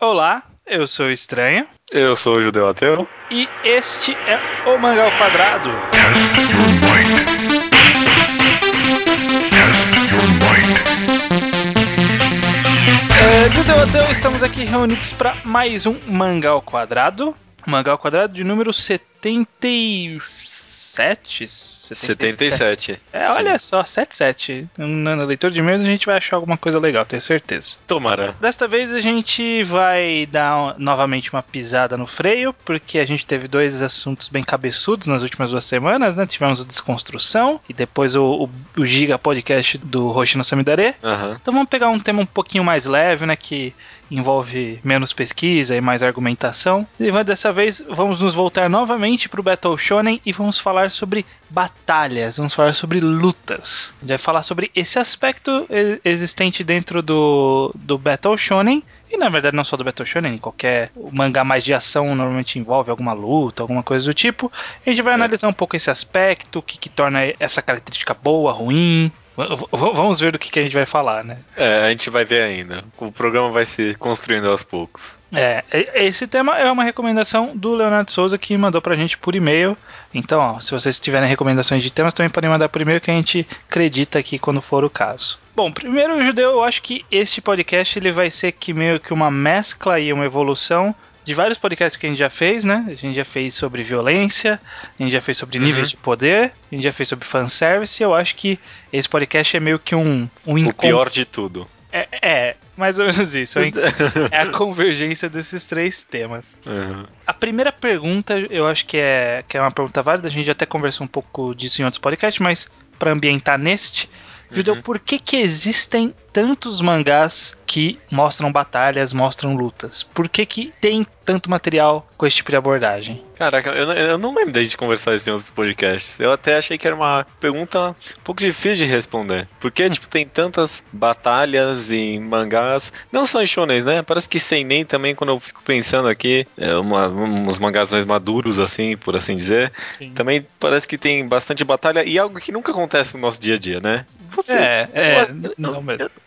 Olá, eu sou o Estranho Eu sou o Judeu Ateu. e este é o Mangá ao Quadrado. Test your might. Test your might. É, Judeu Ateu, estamos aqui reunidos para mais um Mangá ao Quadrado. Mangá ao Quadrado de número 77? 77. É, olha só, 77. Na leitura de e-mails a gente vai achar alguma coisa legal, tenho certeza. Tomara. Desta vez a gente vai dar novamente uma pisada no freio, porque a gente teve dois assuntos bem cabeçudos nas últimas duas semanas, né? Tivemos a desconstrução e depois o, o, o Giga Podcast do Hoshino Samidare. Aham. Então vamos pegar um tema um pouquinho mais leve, né? Que envolve menos pesquisa e mais argumentação. E dessa vez vamos nos voltar novamente para o Battle Shonen e vamos falar sobre batalhas, vamos falar sobre lutas. A gente vai falar sobre esse aspecto existente dentro do, do Battle Shonen. E na verdade não só do Battle Shonen, qualquer mangá mais de ação normalmente envolve alguma luta, alguma coisa do tipo. A gente vai analisar um pouco esse aspecto, o que, que torna essa característica boa, ruim. Vamos ver do que, que a gente vai falar, né? É, a gente vai ver ainda. O programa vai se construindo aos poucos. É, esse tema é uma recomendação do Leonardo Souza que mandou pra gente por e-mail. Então, ó, se vocês tiverem recomendações de temas, também podem mandar por e-mail que a gente acredita aqui quando for o caso. Bom, primeiro, Judeu, eu acho que este podcast ele vai ser que meio que uma mescla e uma evolução de vários podcasts que a gente já fez, né? A gente já fez sobre violência, a gente já fez sobre níveis de poder, a gente já fez sobre fanservice, e eu acho que esse podcast é meio que um, um O encontro- pior de tudo. É, é, mais ou menos isso. É, é a convergência desses três temas. Aham. A primeira pergunta, eu acho que é, que é uma pergunta válida, a gente já até conversou um pouco disso em outros podcasts, mas para ambientar neste, Judeu, por que que existem tantos mangás que mostram batalhas, mostram lutas? Por que que tem tanto material com esse tipo de abordagem? Caraca, eu não, eu não lembro da gente conversar isso em outros podcasts. Eu até achei que era uma pergunta um pouco difícil de responder. Porque, tipo, tem tantas batalhas em mangás, não só em shonens, né? Parece que sem nem também, quando eu fico pensando aqui, é uma, uns mangás mais maduros, assim, por assim dizer. Também parece que tem bastante batalha e algo que nunca acontece no nosso dia a dia, né? Você, É, é, acho- não mesmo.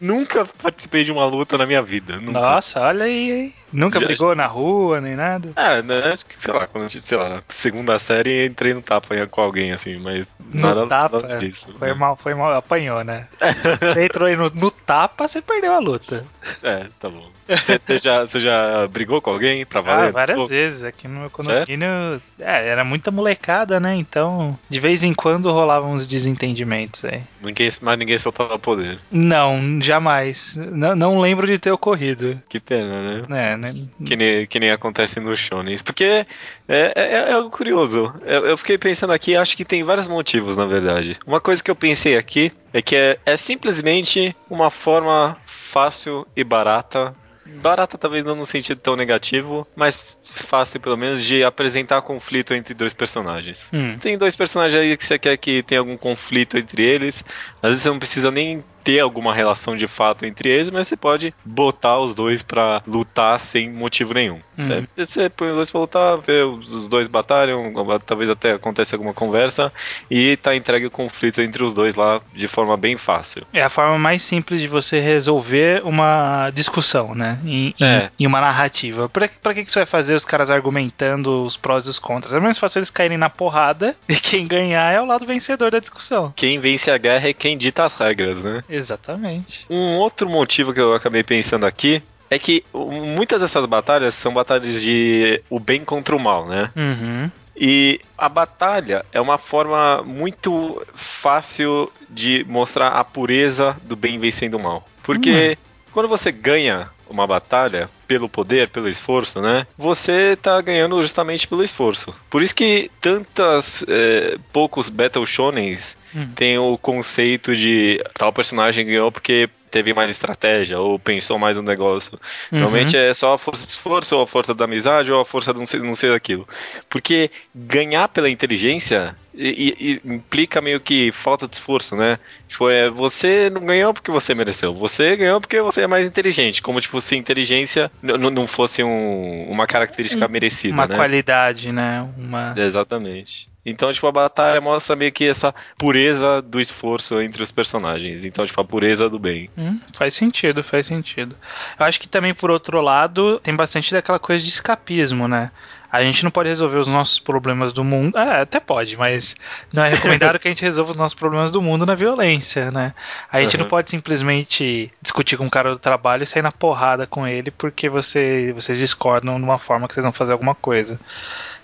Nunca participei de uma luta na minha vida. Nunca. Nossa, olha aí, hein? Nunca Já- brigou na rua nem nada? É, né? Acho que, sei lá, quando a gente, sei lá, segunda série entrei no tapa com alguém, assim, mas No nada, tapa? nada disso. Foi né? mal, foi mal, apanhou, né? Você entrou aí no, no tapa, você perdeu a luta. É, tá bom. Você, você já, você já brigou com alguém pra valer? Ah, várias Soco? vezes. Aqui no meu condomínio. É, era muita molecada, né? Então, de vez em quando rolavam uns desentendimentos aí. Ninguém, mas ninguém soltava poder. Não, jamais. Não, não lembro de ter ocorrido. Que pena, né? É, né? Que nem, que nem acontece no Shonen. Porque é, é, é algo curioso. Eu, eu fiquei pensando aqui, acho que tem vários motivos, na verdade. Uma coisa que eu pensei aqui é que é, é simplesmente uma forma fácil e barata. Barata talvez não no sentido tão negativo, mas fácil pelo menos de apresentar conflito entre dois personagens. Hum. Tem dois personagens aí que você quer que tenha algum conflito entre eles. Às vezes você não precisa nem ter alguma relação de fato entre eles, mas você pode botar os dois pra lutar sem motivo nenhum. Uhum. É, você põe os dois pra lutar, vê os dois batalham, talvez até aconteça alguma conversa e tá entregue o conflito entre os dois lá de forma bem fácil. É a forma mais simples de você resolver uma discussão, né? Em, em- É. em uma narrativa. Pra, pra que, que você vai fazer os caras argumentando os prós e os contras? É mais fácil eles caírem na porrada e quem ganhar é o lado vencedor da discussão. Quem vence a guerra é quem dita as regras, né? Exatamente. Um outro motivo que eu acabei pensando aqui é que muitas dessas batalhas são batalhas de o bem contra o mal, né? Uhum. E a batalha é uma forma muito fácil de mostrar a pureza do bem vencendo o mal. Porque quando você ganha uma batalha pelo poder, pelo esforço, né? Você tá ganhando justamente pelo esforço. Por isso que tantas eh, poucos Battle Shonens Hum. tem o conceito de tal personagem ganhou porque teve mais estratégia ou pensou mais no negócio. Normalmente é só a força de esforço, ou a força da amizade, ou a força de não ser, não ser aquilo. Porque ganhar pela inteligência e- e- implica meio que falta de esforço, né? Tipo, é, você não ganhou porque você mereceu, você ganhou porque você é mais inteligente. Como, tipo, se inteligência não fosse um- uma característica merecida, Uma né? qualidade, né? Uma. Exatamente. Então, tipo, a batalha mostra meio que essa pureza do esforço entre os personagens. Então, tipo, a pureza do bem. Hum, faz sentido, faz sentido. Eu acho que também, por outro lado, tem bastante daquela coisa de escapismo, né? A gente não pode resolver os nossos problemas do mundo. É, até pode, mas não é recomendado que a gente resolva os nossos problemas do mundo na violência, né? A gente Uhum. não pode simplesmente discutir com um cara do trabalho e sair na porrada com ele porque você, vocês discordam de uma forma que vocês vão fazer alguma coisa.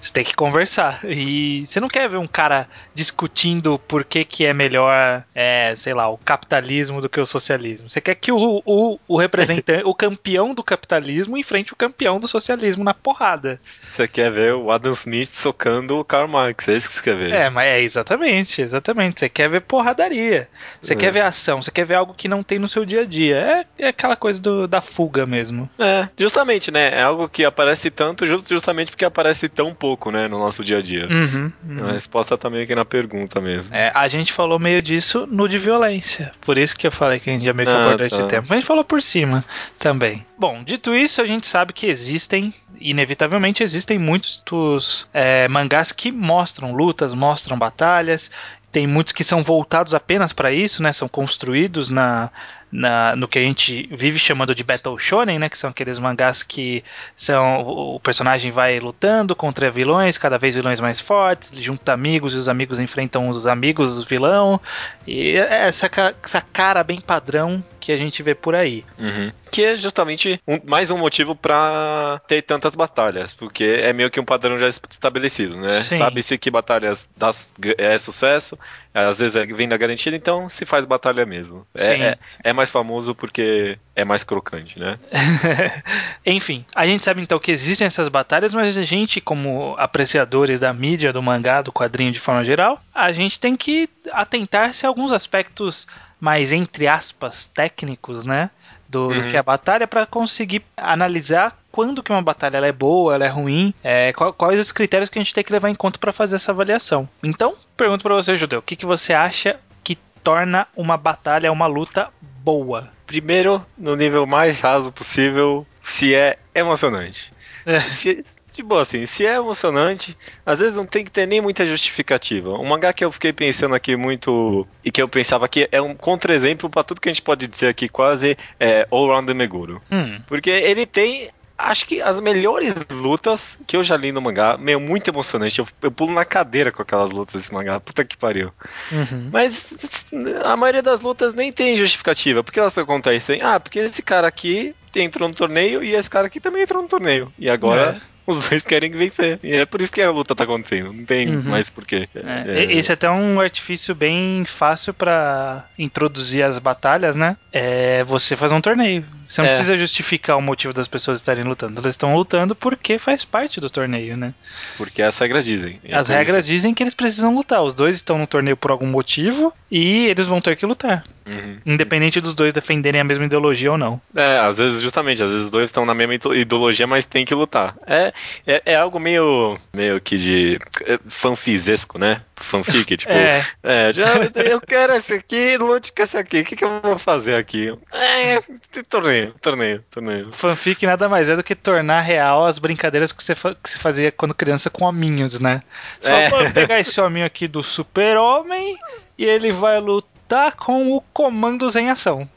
Você tem que conversar. E você não quer ver um cara discutindo por que, que é melhor, é, sei lá, o capitalismo do que o socialismo. Você quer que o, o, o representante, o campeão do capitalismo enfrente o campeão do socialismo na porrada. Você quer ver o Adam Smith socando o Karl Marx, é isso que você quer ver. É, mas é exatamente, exatamente. Você quer ver porradaria. Você É. quer ver ação, você quer ver algo que não tem no seu dia a dia. É, é aquela coisa do- da fuga mesmo. É, justamente, né? É algo que aparece tanto ju- justamente porque aparece tão pouco, né, no nosso dia a dia. Uhum, uhum. A resposta tá meio que na pergunta mesmo. É, a gente falou meio disso no de violência. Por isso que eu falei que a gente ia meio que Ah, esse tá. tema. Mas a gente falou por cima também. Bom, dito isso, a gente sabe que existem, inevitavelmente, existem muitos é, mangás que mostram lutas, mostram batalhas. Tem muitos que são voltados apenas para isso, né? São construídos na, na, no que a gente vive chamando de Battle Shonen, né? Que são aqueles mangás que são o personagem vai lutando contra vilões, cada vez vilões mais fortes, junta amigos e os amigos enfrentam os amigos do vilão. E é essa, essa cara bem padrão que a gente vê por aí. Uhum. Que é justamente um- mais um motivo pra ter tantas batalhas, porque é meio que um padrão já estabelecido, né? Sabe-se que batalhas dá, é sucesso, às vezes é venda garantida, então se faz batalha mesmo. É, é, é mais famoso porque é mais crocante, né? Enfim, a gente sabe então que existem essas batalhas, mas a gente, como apreciadores da mídia, do mangá, do quadrinho de forma geral, a gente tem que atentar-se a alguns aspectos mais, entre aspas, técnicos, né? Do, do Uhum. que é a batalha para conseguir analisar quando que uma batalha ela é boa, ela é ruim, é, qual- quais os critérios que a gente tem que levar em conta para fazer essa avaliação. Então, pergunto para você, Judeu, o que, que você acha que torna uma batalha, uma luta boa? Primeiro, no nível mais raso possível, se é emocionante. É. Se, tipo assim, se é emocionante, às vezes não tem que ter nem muita justificativa. Um mangá que eu fiquei pensando aqui muito e que eu pensava que é um contra-exemplo pra tudo que a gente pode dizer aqui, quase é All Round the Meguro. Hum, Porque ele tem. Acho que as melhores lutas que eu já li no mangá, meio muito emocionante. Eu, eu pulo na cadeira com aquelas lutas desse mangá. Puta que pariu. uhum. Mas a maioria das lutas nem tem justificativa. Por que elas acontecem? Ah, porque esse cara aqui entrou no torneio e esse cara aqui também entrou no torneio. E agora os dois querem vencer. E é por isso que a luta tá acontecendo. Não tem Uhum. mais porquê. É, e- Esse é até um artifício bem fácil pra introduzir as batalhas, né? É você fazer um torneio. Você não É. precisa justificar o motivo das pessoas estarem lutando. Elas estão lutando porque faz parte do torneio, né? Porque as regras dizem. É As regras dizem que eles precisam lutar. Os dois estão no torneio por algum motivo e eles vão ter que lutar. Uhum. Independente dos dois defenderem a mesma ideologia ou não. É, às vezes, justamente, às vezes os dois estão na mesma ideologia, mas tem que lutar. É, é, é algo meio, meio que de é, fanfisesco, né? Fanfic, tipo, É. é, já, eu quero esse aqui, lute com esse aqui, o que, que eu vou fazer aqui? É, torneio, torneio, torneio. Fanfic nada mais é do que tornar real as brincadeiras que você, que você fazia quando criança com hominhos, né? Você É. fala, "Vou pegar esse hominho aqui do super-homem e ele vai lutar com o Comandos em Ação.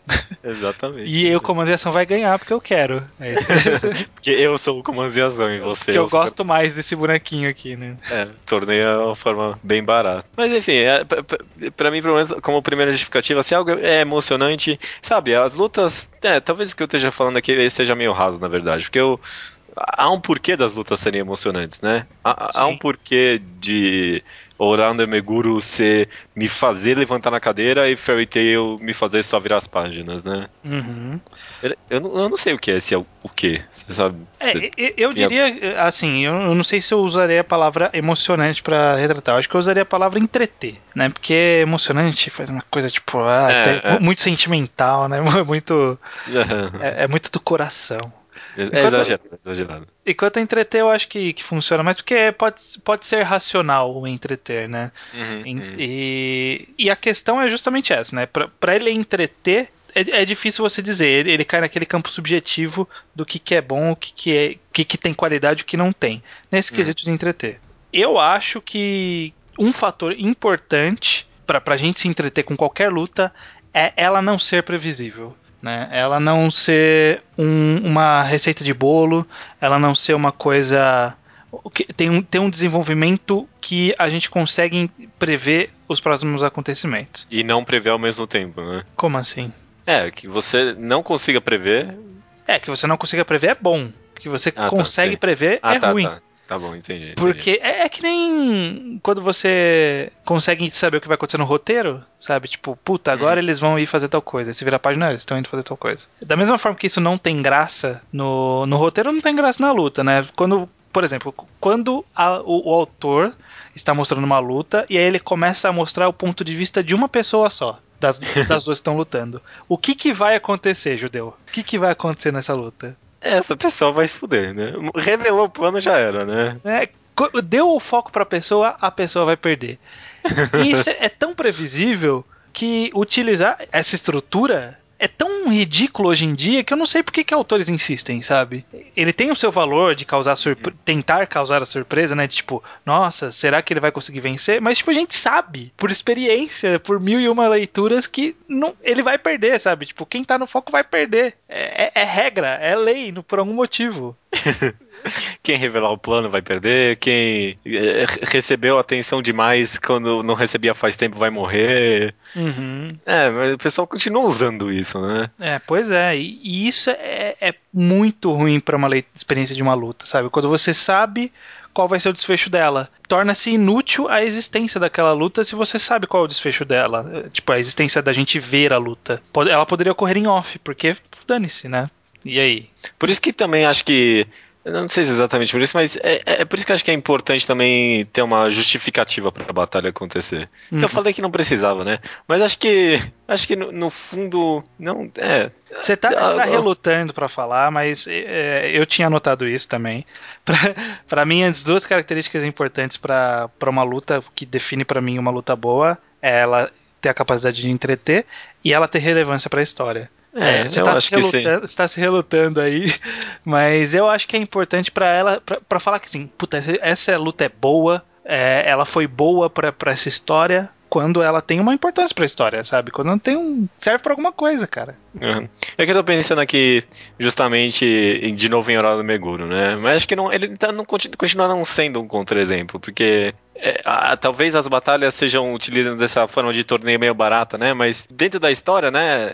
Exatamente. E aí o Comandos em Ação vai ganhar porque eu quero. É Porque eu sou o comandiação e você. que eu é super- gosto mais desse bonequinho aqui, né? É, torneio é uma forma bem barata. Mas enfim, é, pra mim, pelo menos, como primeira justificativa, se algo é emocionante, sabe, as lutas. É, talvez o que eu esteja falando aqui seja meio raso, na verdade, porque eu. Há um porquê das lutas serem emocionantes, né? Há, há um porquê de Orando Meguro ser me fazer levantar na cadeira e Fairy Tail me fazer só virar as páginas, né? Uhum. Eu, eu não, eu não sei o que é esse é o, o que, você sabe? É, eu, eu diria, assim, eu, não sei se eu usaria a palavra emocionante pra retratar. Eu acho que eu usaria a palavra entreter, né? Porque emocionante faz uma coisa tipo, ah, É, é. muito sentimental, né? Muito, é, é muito do coração. É, Enquanto- exagerado, exagerado. Enquanto entreter, eu acho que, que funciona mais, porque pode, pode ser racional o entreter, né? Uhum, Em- uhum. E, e a questão é justamente essa, né? Pra, pra ele entreter, é, é difícil você dizer. Ele, ele cai naquele campo subjetivo do que, que é bom, o que, que, é, o que, que tem qualidade e o que não tem. Nesse Uhum. quesito de entreter. Eu acho que um fator importante pra, pra gente se entreter com qualquer luta é ela não ser previsível. Né? Ela não ser um- uma receita de bolo, ela não ser uma coisa. que Tem um, tem um desenvolvimento que a gente consegue prever os próximos acontecimentos. E não prever ao mesmo tempo, né? Como assim? É, que você não consiga prever. É, que você não consiga prever é bom. Que você Ah, tá, consegue sei. prever Ah, é tá, ruim. tá. Tá bom, entendi. entendi. Porque é, é que nem quando você consegue saber o que vai acontecer no roteiro, sabe? Tipo, puta, agora Uhum. eles vão ir fazer tal coisa. Aí Você vira a página, "Ah, eles estão indo fazer tal coisa. Da mesma forma que isso não tem graça no, no roteiro, não tem graça na luta, né? Quando, por exemplo, quando a- o, o autor está mostrando uma luta e aí ele começa a mostrar o ponto de vista de uma pessoa só. Das, das duas que estão lutando. O que, que vai acontecer, judeu? O que, que vai acontecer nessa luta? Essa pessoa vai se fuder, né? Revelou o plano já era, né? É, deu o foco pra pessoa, a pessoa vai perder. E isso é tão previsível que utilizar essa estrutura é tão ridículo hoje em dia que eu não sei por que, que autores insistem, sabe? Ele tem o seu valor de causar surpre- tentar causar a surpresa, né? De, tipo, nossa, será que ele vai conseguir vencer? Mas tipo, a gente sabe, por experiência, por mil e uma leituras, que não, ele vai perder, sabe? Tipo, quem tá no foco vai perder. É, é- é regra, é lei, por algum motivo. Quem revelar o plano vai perder, quem eh, recebeu atenção demais quando não recebia faz tempo vai morrer. Uhum. É, mas o pessoal continua usando isso, né? É, pois é, e, e isso é, é muito ruim pra uma experiência de uma luta, sabe? Quando você sabe qual vai ser o desfecho dela, torna-se inútil a existência daquela luta se você sabe qual é o desfecho dela. É, Tipo, a existência da gente ver a luta. Ela poderia ocorrer em off, porque dane-se, né? E aí? Por isso que também acho que. Eu não sei se é exatamente por isso, mas é, é por isso que eu acho que é importante também ter uma justificativa pra batalha acontecer. Uhum. Eu falei que não precisava, né? Mas acho que. Acho que no, no fundo. Não. É. Você tá, Ah, tá ah. relutando pra falar, mas é, eu tinha anotado isso também. Pra mim, as duas características importantes pra uma luta que define pra mim uma luta boa é ela ter a capacidade de entreter e ela ter relevância pra história. É, você eu tá, acho se você tá se relutando aí, mas eu acho que é importante pra ela, pra, pra falar que assim, puta, essa, luta é boa, é, ela foi boa pra, pra essa história quando ela tem uma importância pra história, sabe? Quando não tem um. serve pra alguma coisa, cara. Uhum. É que eu tô pensando aqui, justamente, de novo em Horário Meguro, né? Mas acho que não, ele tá, não, continua não sendo um contra-exemplo, porque é, a- talvez as batalhas sejam utilizadas dessa forma de torneio meio barata, né? Mas dentro da história, né?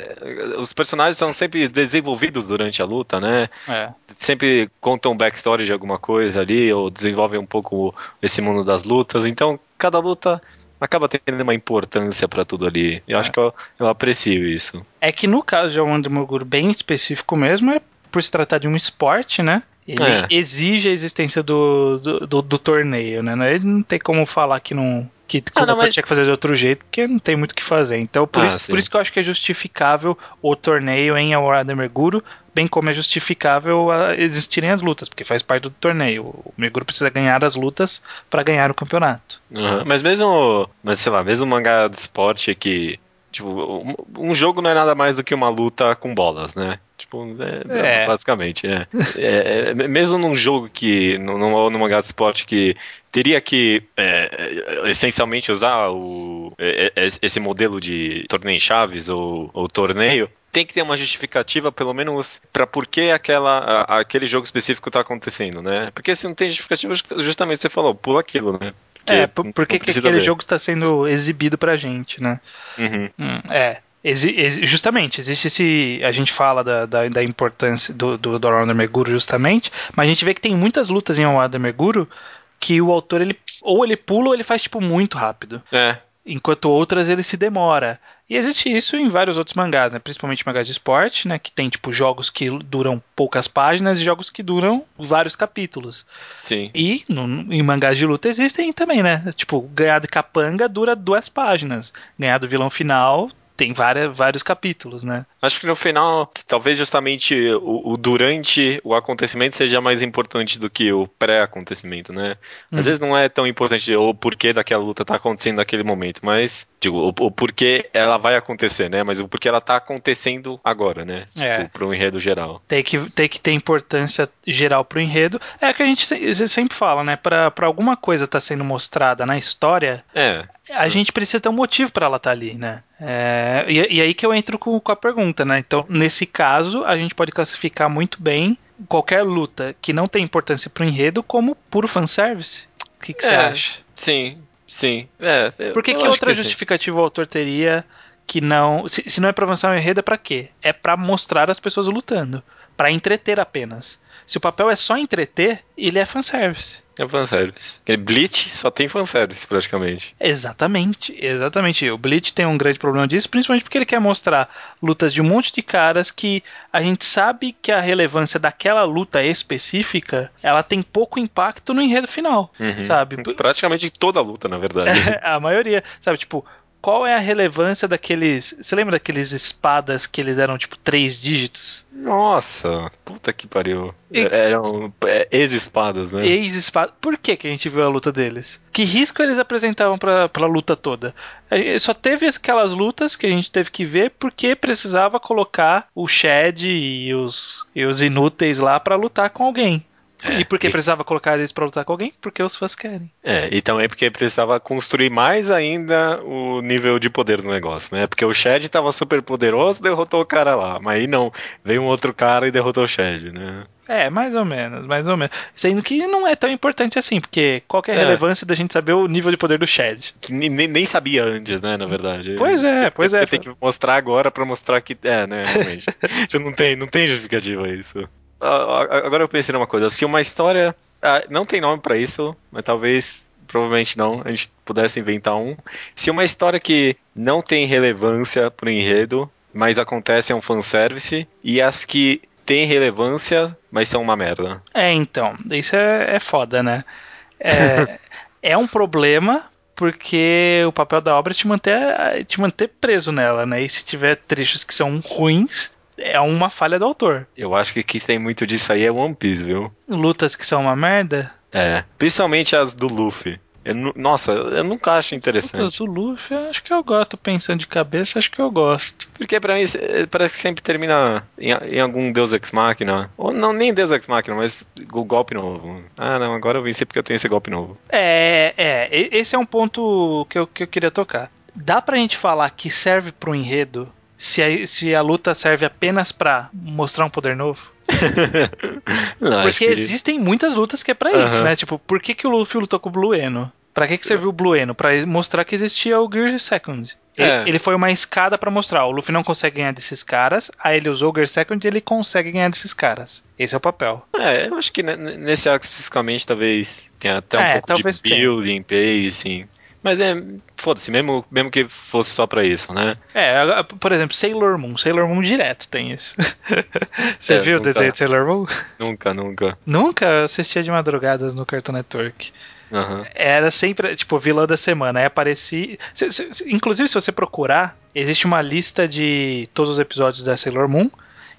Os personagens são sempre desenvolvidos durante a luta, né? É. Sempre contam um backstory de alguma coisa ali, ou desenvolvem um pouco esse mundo das lutas. Então, cada luta acaba tendo uma importância pra tudo ali. Eu acho que eu, eu aprecio isso. É que no caso de Awan Moguro bem específico mesmo, é por se tratar de um esporte, né? Ele É. exige a existência do, do, do- do torneio, né? Ele não tem como falar que não. Que Ah, não, mas- tinha que fazer de outro jeito, porque não tem muito o que fazer. Então, por, Ah, isso, sim. por isso que eu acho que é justificável o torneio em Awarada Merguro, bem como é justificável a existirem as lutas, porque faz parte do torneio. O Merguro precisa ganhar as lutas para ganhar o campeonato. Uhum. Mas mesmo, mas sei lá, mesmo mangá de esporte que, tipo, um, jogo não é nada mais do que uma luta com bolas, né? Tipo, é, É. basicamente, é. É, é, Mesmo num jogo que, num, num mangá de esporte que teria que é, é, essencialmente usar o, esse modelo de torneio em chaves ou, ou torneio, tem que ter uma justificativa, pelo menos, para por que aquela, a- aquele jogo específico tá acontecendo, né? Porque se não tem justificativa, justamente você falou, pula aquilo, né? Porque é, por, por que, que aquele ver. jogo está sendo exibido pra gente, né? Uhum. Hum, é. Exi- exi- justamente, existe esse. A gente fala da, da, da importância do, do, do Meguro, justamente, mas a gente vê que tem muitas lutas em the Meguro que o autor, ele ou ele pula ou ele faz, tipo, muito rápido. É, Enquanto outras ele se demora. E existe isso em vários outros mangás, né? Principalmente mangás de esporte, né? Que tem, tipo, jogos que duram poucas páginas e jogos que duram vários capítulos. sim. E no- em mangás de luta existem também, né? Tipo, ganhar de capanga dura duas páginas. Ganhar do vilão final tem várias, vários capítulos, né? Acho que no final, talvez justamente o, o durante o acontecimento seja mais importante do que o pré-acontecimento, né? Às Hum. vezes não é tão importante o porquê daquela luta tá acontecendo naquele momento, mas, digo, o, o porquê ela vai acontecer, né? Mas o porquê ela tá acontecendo agora, né? É. Tipo, pro enredo geral. Tem que, tem que ter importância geral pro enredo. É o que a gente se- sempre fala, né? Pra, pra alguma coisa estar sendo mostrada na história, É, a gente precisa ter um motivo pra ela estar ali, né? É, e, e aí que eu entro com, com a pergunta, né? Então, nesse caso, a gente pode classificar muito bem qualquer luta que não tem importância pro enredo como puro fanservice. O que, que você É. acha? sim, sim. É, Por que, que outra sim. justificativa o autor teria que não. Se, se não é pra avançar o enredo, é pra quê? É pra mostrar as pessoas lutando. Pra entreter apenas. Se o papel é só entreter, ele é fanservice. É fanservice. Bleach só tem fanservice, praticamente. Exatamente, exatamente. O Bleach tem um grande problema disso, principalmente porque ele quer mostrar lutas de um monte de caras que a gente sabe que a relevância daquela luta específica, ela tem pouco impacto no enredo final, Uhum. sabe? Praticamente toda a luta, na verdade. a maioria, sabe, tipo, qual é a relevância daqueles. Você lembra daqueles espadas que eles eram tipo três dígitos? Nossa, puta que pariu. E- Eram é, ex-espadas, né? Ex-espada. Por que, que a gente viu a luta deles? Que risco eles apresentavam pra, pra luta toda? Só teve aquelas lutas que a gente teve que ver porque precisava colocar o Shed e os, e os inúteis lá pra lutar com alguém. É, e por que e- precisava colocar eles pra lutar com alguém? Porque os fãs querem. É, e também porque precisava construir mais ainda o nível de poder do negócio, né? Porque o Shed tava super poderoso, derrotou o cara lá. Mas aí não, veio um outro cara e derrotou o Shed, né? É, mais ou menos, mais ou menos. Sendo que não é tão importante assim, porque qual que é a É. relevância da gente saber o nível de poder do Shed? Que nem, nem- sabia antes, né, na verdade. Pois é, pois é. Você tem que mostrar agora pra mostrar que. É, né, realmente. Não tem, não tem justificativa isso. Agora eu pensei numa coisa. Se uma história. ah, não tem nome pra isso, mas talvez. Provavelmente não, a gente pudesse inventar um. Se uma história que não tem relevância pro enredo, mas acontece é um fanservice, e as que têm relevância, mas são uma merda. É, então, isso é, é foda, né? É, é um problema porque o papel da obra é te manter, te manter preso nela, né? E se tiver trechos que são ruins, é uma falha do autor. Eu acho que que tem muito disso aí é One Piece, viu? Lutas que são uma merda. É. Principalmente as do Luffy. Eu nossa, eu nunca acho Lutas interessante. do Luffy, acho que eu gosto. Pensando de cabeça, acho que eu gosto. Porque pra mim eh, parece que sempre termina em, em algum Deus Ex Machina. Ou não, nem Deus Ex Machina, mas o golpe novo. Ah, não, agora eu venci porque eu tenho esse golpe novo. É, é, esse é um ponto que eu, que eu queria tocar. Dá pra gente falar que serve pro enredo se a, se a luta serve apenas pra mostrar um poder novo? Não, Porque que- existem muitas lutas que é pra isso, Aham. né? Tipo, por que, que o Luffy lutou com o Blue Eno? Pra que, que serviu o Blue Eno? Pra mostrar que existia o Gear Second. Ele, É. ele foi uma escada pra mostrar. O Luffy não consegue ganhar desses caras, aí ele usou o Gear Second e ele consegue ganhar desses caras. Esse é o papel. É, eu acho que ne- ne- nesse arco especificamente talvez tenha até um É, pouco de tenha. building, pace, sim. Mas é, foda-se, mesmo, mesmo que fosse só pra isso, né? É, por exemplo, Sailor Moon. Sailor Moon direto tem isso. Você É, viu o nunca- desenho de Sailor Moon? Nunca, nunca. Nunca eu assistia de madrugadas no Cartoon Network. Aham. Era sempre, tipo, vilã da semana. Aí aparecia. se- se- inclusive, se você procurar, existe uma lista de todos os episódios da Sailor Moon.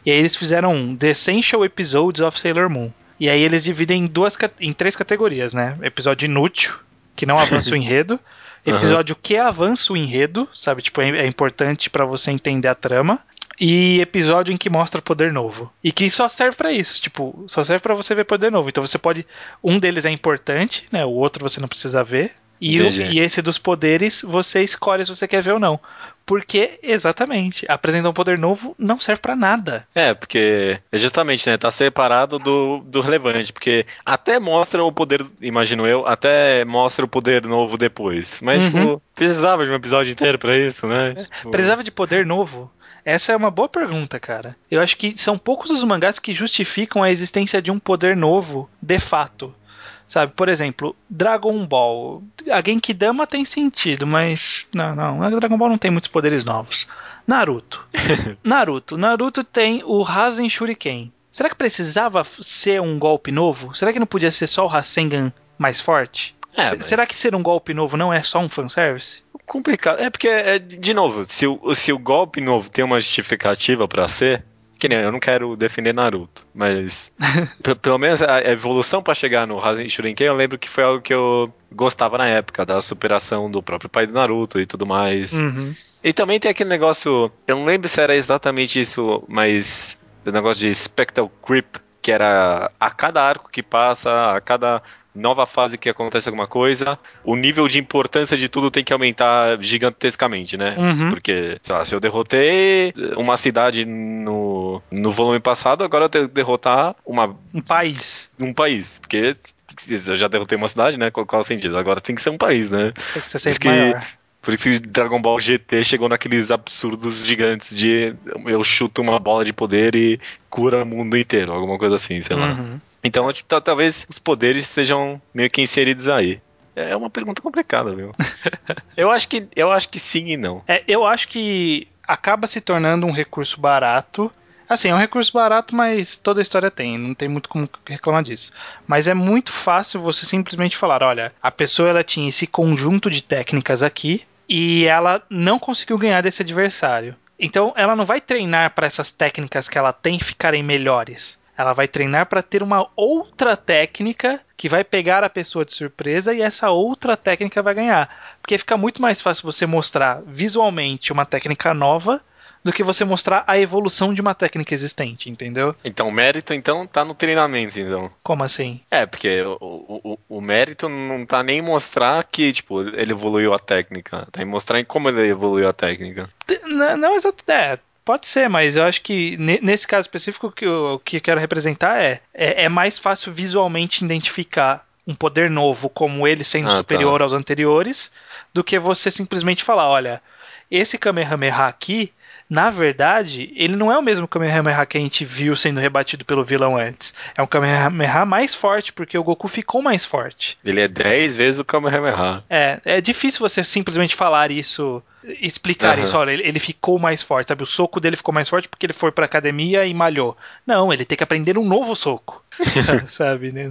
E aí eles fizeram um The Essential Episodes of Sailor Moon. E aí eles dividem em, duas, em três categorias, né? Episódio inútil, que não avança o enredo. Episódio que avança o enredo, sabe? Tipo, é, é importante pra você entender a trama. E episódio em que mostra poder novo. E que só serve pra isso, tipo, só serve pra você ver poder novo. Então você pode. Um deles é importante, né? O outro você não precisa ver. E, o- e esse dos poderes você escolhe se você quer ver ou não. Porque, exatamente, apresentar um poder novo não serve pra nada. É, porque é justamente, né, tá separado do, do relevante, porque até mostra o poder, imagino eu, até mostra o poder novo depois. Mas, Uhum. tipo, precisava de um episódio inteiro pra isso, né? Tipo, Precisava de poder novo? Essa é uma boa pergunta, cara. Eu acho que são poucos os mangás que justificam a existência de um poder novo de fato. Sabe, por exemplo, Dragon Ball. A Genkidama tem sentido, mas. Não, não. A Dragon Ball não tem muitos poderes novos. Naruto. Naruto. Naruto tem o Rasen Shuriken. Será que precisava ser um golpe novo? Será que não podia ser só o Rasengan mais forte? É, mas- Será que ser um golpe novo não é só um fanservice? complicado. É porque, é, de novo, se o, se o golpe novo tem uma justificativa pra ser, que nem eu não quero defender Naruto, mas pelo menos a evolução pra chegar no Rasen Shuriken eu lembro que foi algo que eu gostava na época, da superação do próprio pai do Naruto e tudo mais. Uhum. E também tem aquele negócio, eu não lembro se era exatamente isso, mas o negócio de Spectral Creep, que era a cada arco que passa, a cada nova fase que acontece alguma coisa, o nível de importância de tudo tem que aumentar gigantescamente, né? Uhum. Porque, sei lá, se eu derrotei uma cidade no, no volume passado, agora eu tenho que derrotar uma, Um país. um país. Porque eu já derrotei uma cidade, né? Qual, qual é o sentido? Agora tem que ser um país, né? Tem que ser sempre isso que- maior. Por isso que Dragon Ball GT chegou naqueles absurdos gigantes de eu chuto uma bola de poder e cura o mundo inteiro, alguma coisa assim, sei lá. Então, tipo, talvez os poderes sejam meio que inseridos aí. É uma pergunta complicada, viu? eu acho que eu acho que sim e não. É, eu acho que acaba se tornando um recurso barato. Assim, é um recurso barato, mas toda a história tem, não tem muito como reclamar disso. Mas é muito fácil você simplesmente falar, olha, a pessoa ela tinha esse conjunto de técnicas aqui e ela não conseguiu ganhar desse adversário. Então, ela não vai treinar para essas técnicas que ela tem ficarem melhores. Ela vai treinar para ter uma outra técnica que vai pegar a pessoa de surpresa e essa outra técnica vai ganhar. Porque fica muito mais fácil você mostrar visualmente uma técnica nova do que você mostrar a evolução de uma técnica existente, entendeu? Então, o mérito então tá no treinamento, então. Como assim? É, porque o, o, o- mérito não tá nem em mostrar que, tipo, ele evoluiu a técnica. Tá em mostrar em como ele evoluiu a técnica. Não, não exato. É, pode ser, mas eu acho que ne- nesse caso específico o que eu, que eu quero representar é, é é mais fácil visualmente identificar um poder novo como ele sendo Ah, tá. superior aos anteriores do que você simplesmente falar, olha, esse Kamehameha aqui, na verdade, ele não é o mesmo Kamehameha que a gente viu sendo rebatido pelo vilão antes. É um Kamehameha mais forte porque o Goku ficou mais forte. Ele é 10 vezes o Kamehameha. É, é difícil você simplesmente falar isso, explicar Aham. isso. Olha, ele, ele ficou mais forte, sabe? O soco dele ficou mais forte porque ele foi pra academia e malhou. Não, ele tem que aprender um novo soco. Sa- sabe, né?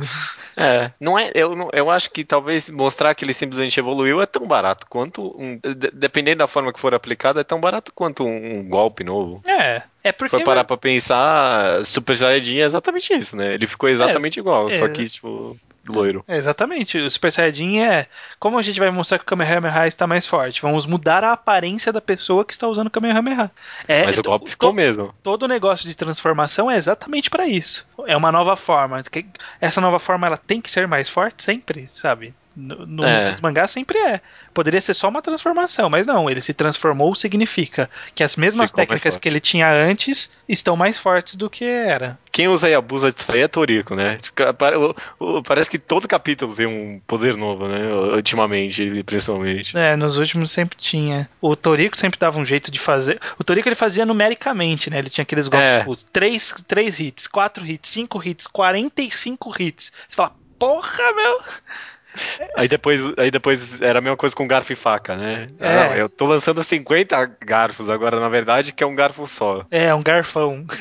É, não é, eu, não- eu acho que talvez mostrar que ele simplesmente evoluiu é tão barato quanto um, de- dependendo da forma que for aplicado, é tão barato quanto um, um golpe novo. É, é porque. for parar pra pensar, Super Saiyajin é exatamente isso, né? Ele ficou exatamente igual, é. só que, tipo, loiro. É, exatamente. O Super Saiyajin é. Como a gente vai mostrar que o Kamehameha está mais forte? Vamos mudar a aparência da pessoa que está usando o Kamehameha. É, Mas o golpe ficou mesmo. todo o negócio de transformação é exatamente pra isso. É uma nova forma. Que- Essa nova forma ela tem que ser mais forte sempre, sabe? No, no É. nos mangás sempre é. Poderia ser só uma transformação, mas não. Ele se transformou significa que as mesmas Ficou técnicas que ele tinha antes estão mais fortes do que era. Quem usa e abusa disso aí é Toriko, né? Tipo, Parece que todo capítulo tem um poder novo, né? Ultimamente, principalmente. É, nos últimos sempre tinha. O Toriko sempre dava um jeito de fazer. O Toriko ele fazia numericamente, né? Ele tinha aqueles golpes É. tipo 3, três hits, 4 hits, 5 hits, 45 hits. Você fala, porra, meu! Aí depois, aí depois era a mesma coisa com garfo e faca, né? É. Ah, eu tô lançando 50 garfos agora, na verdade, que é um garfo só. É, um garfão.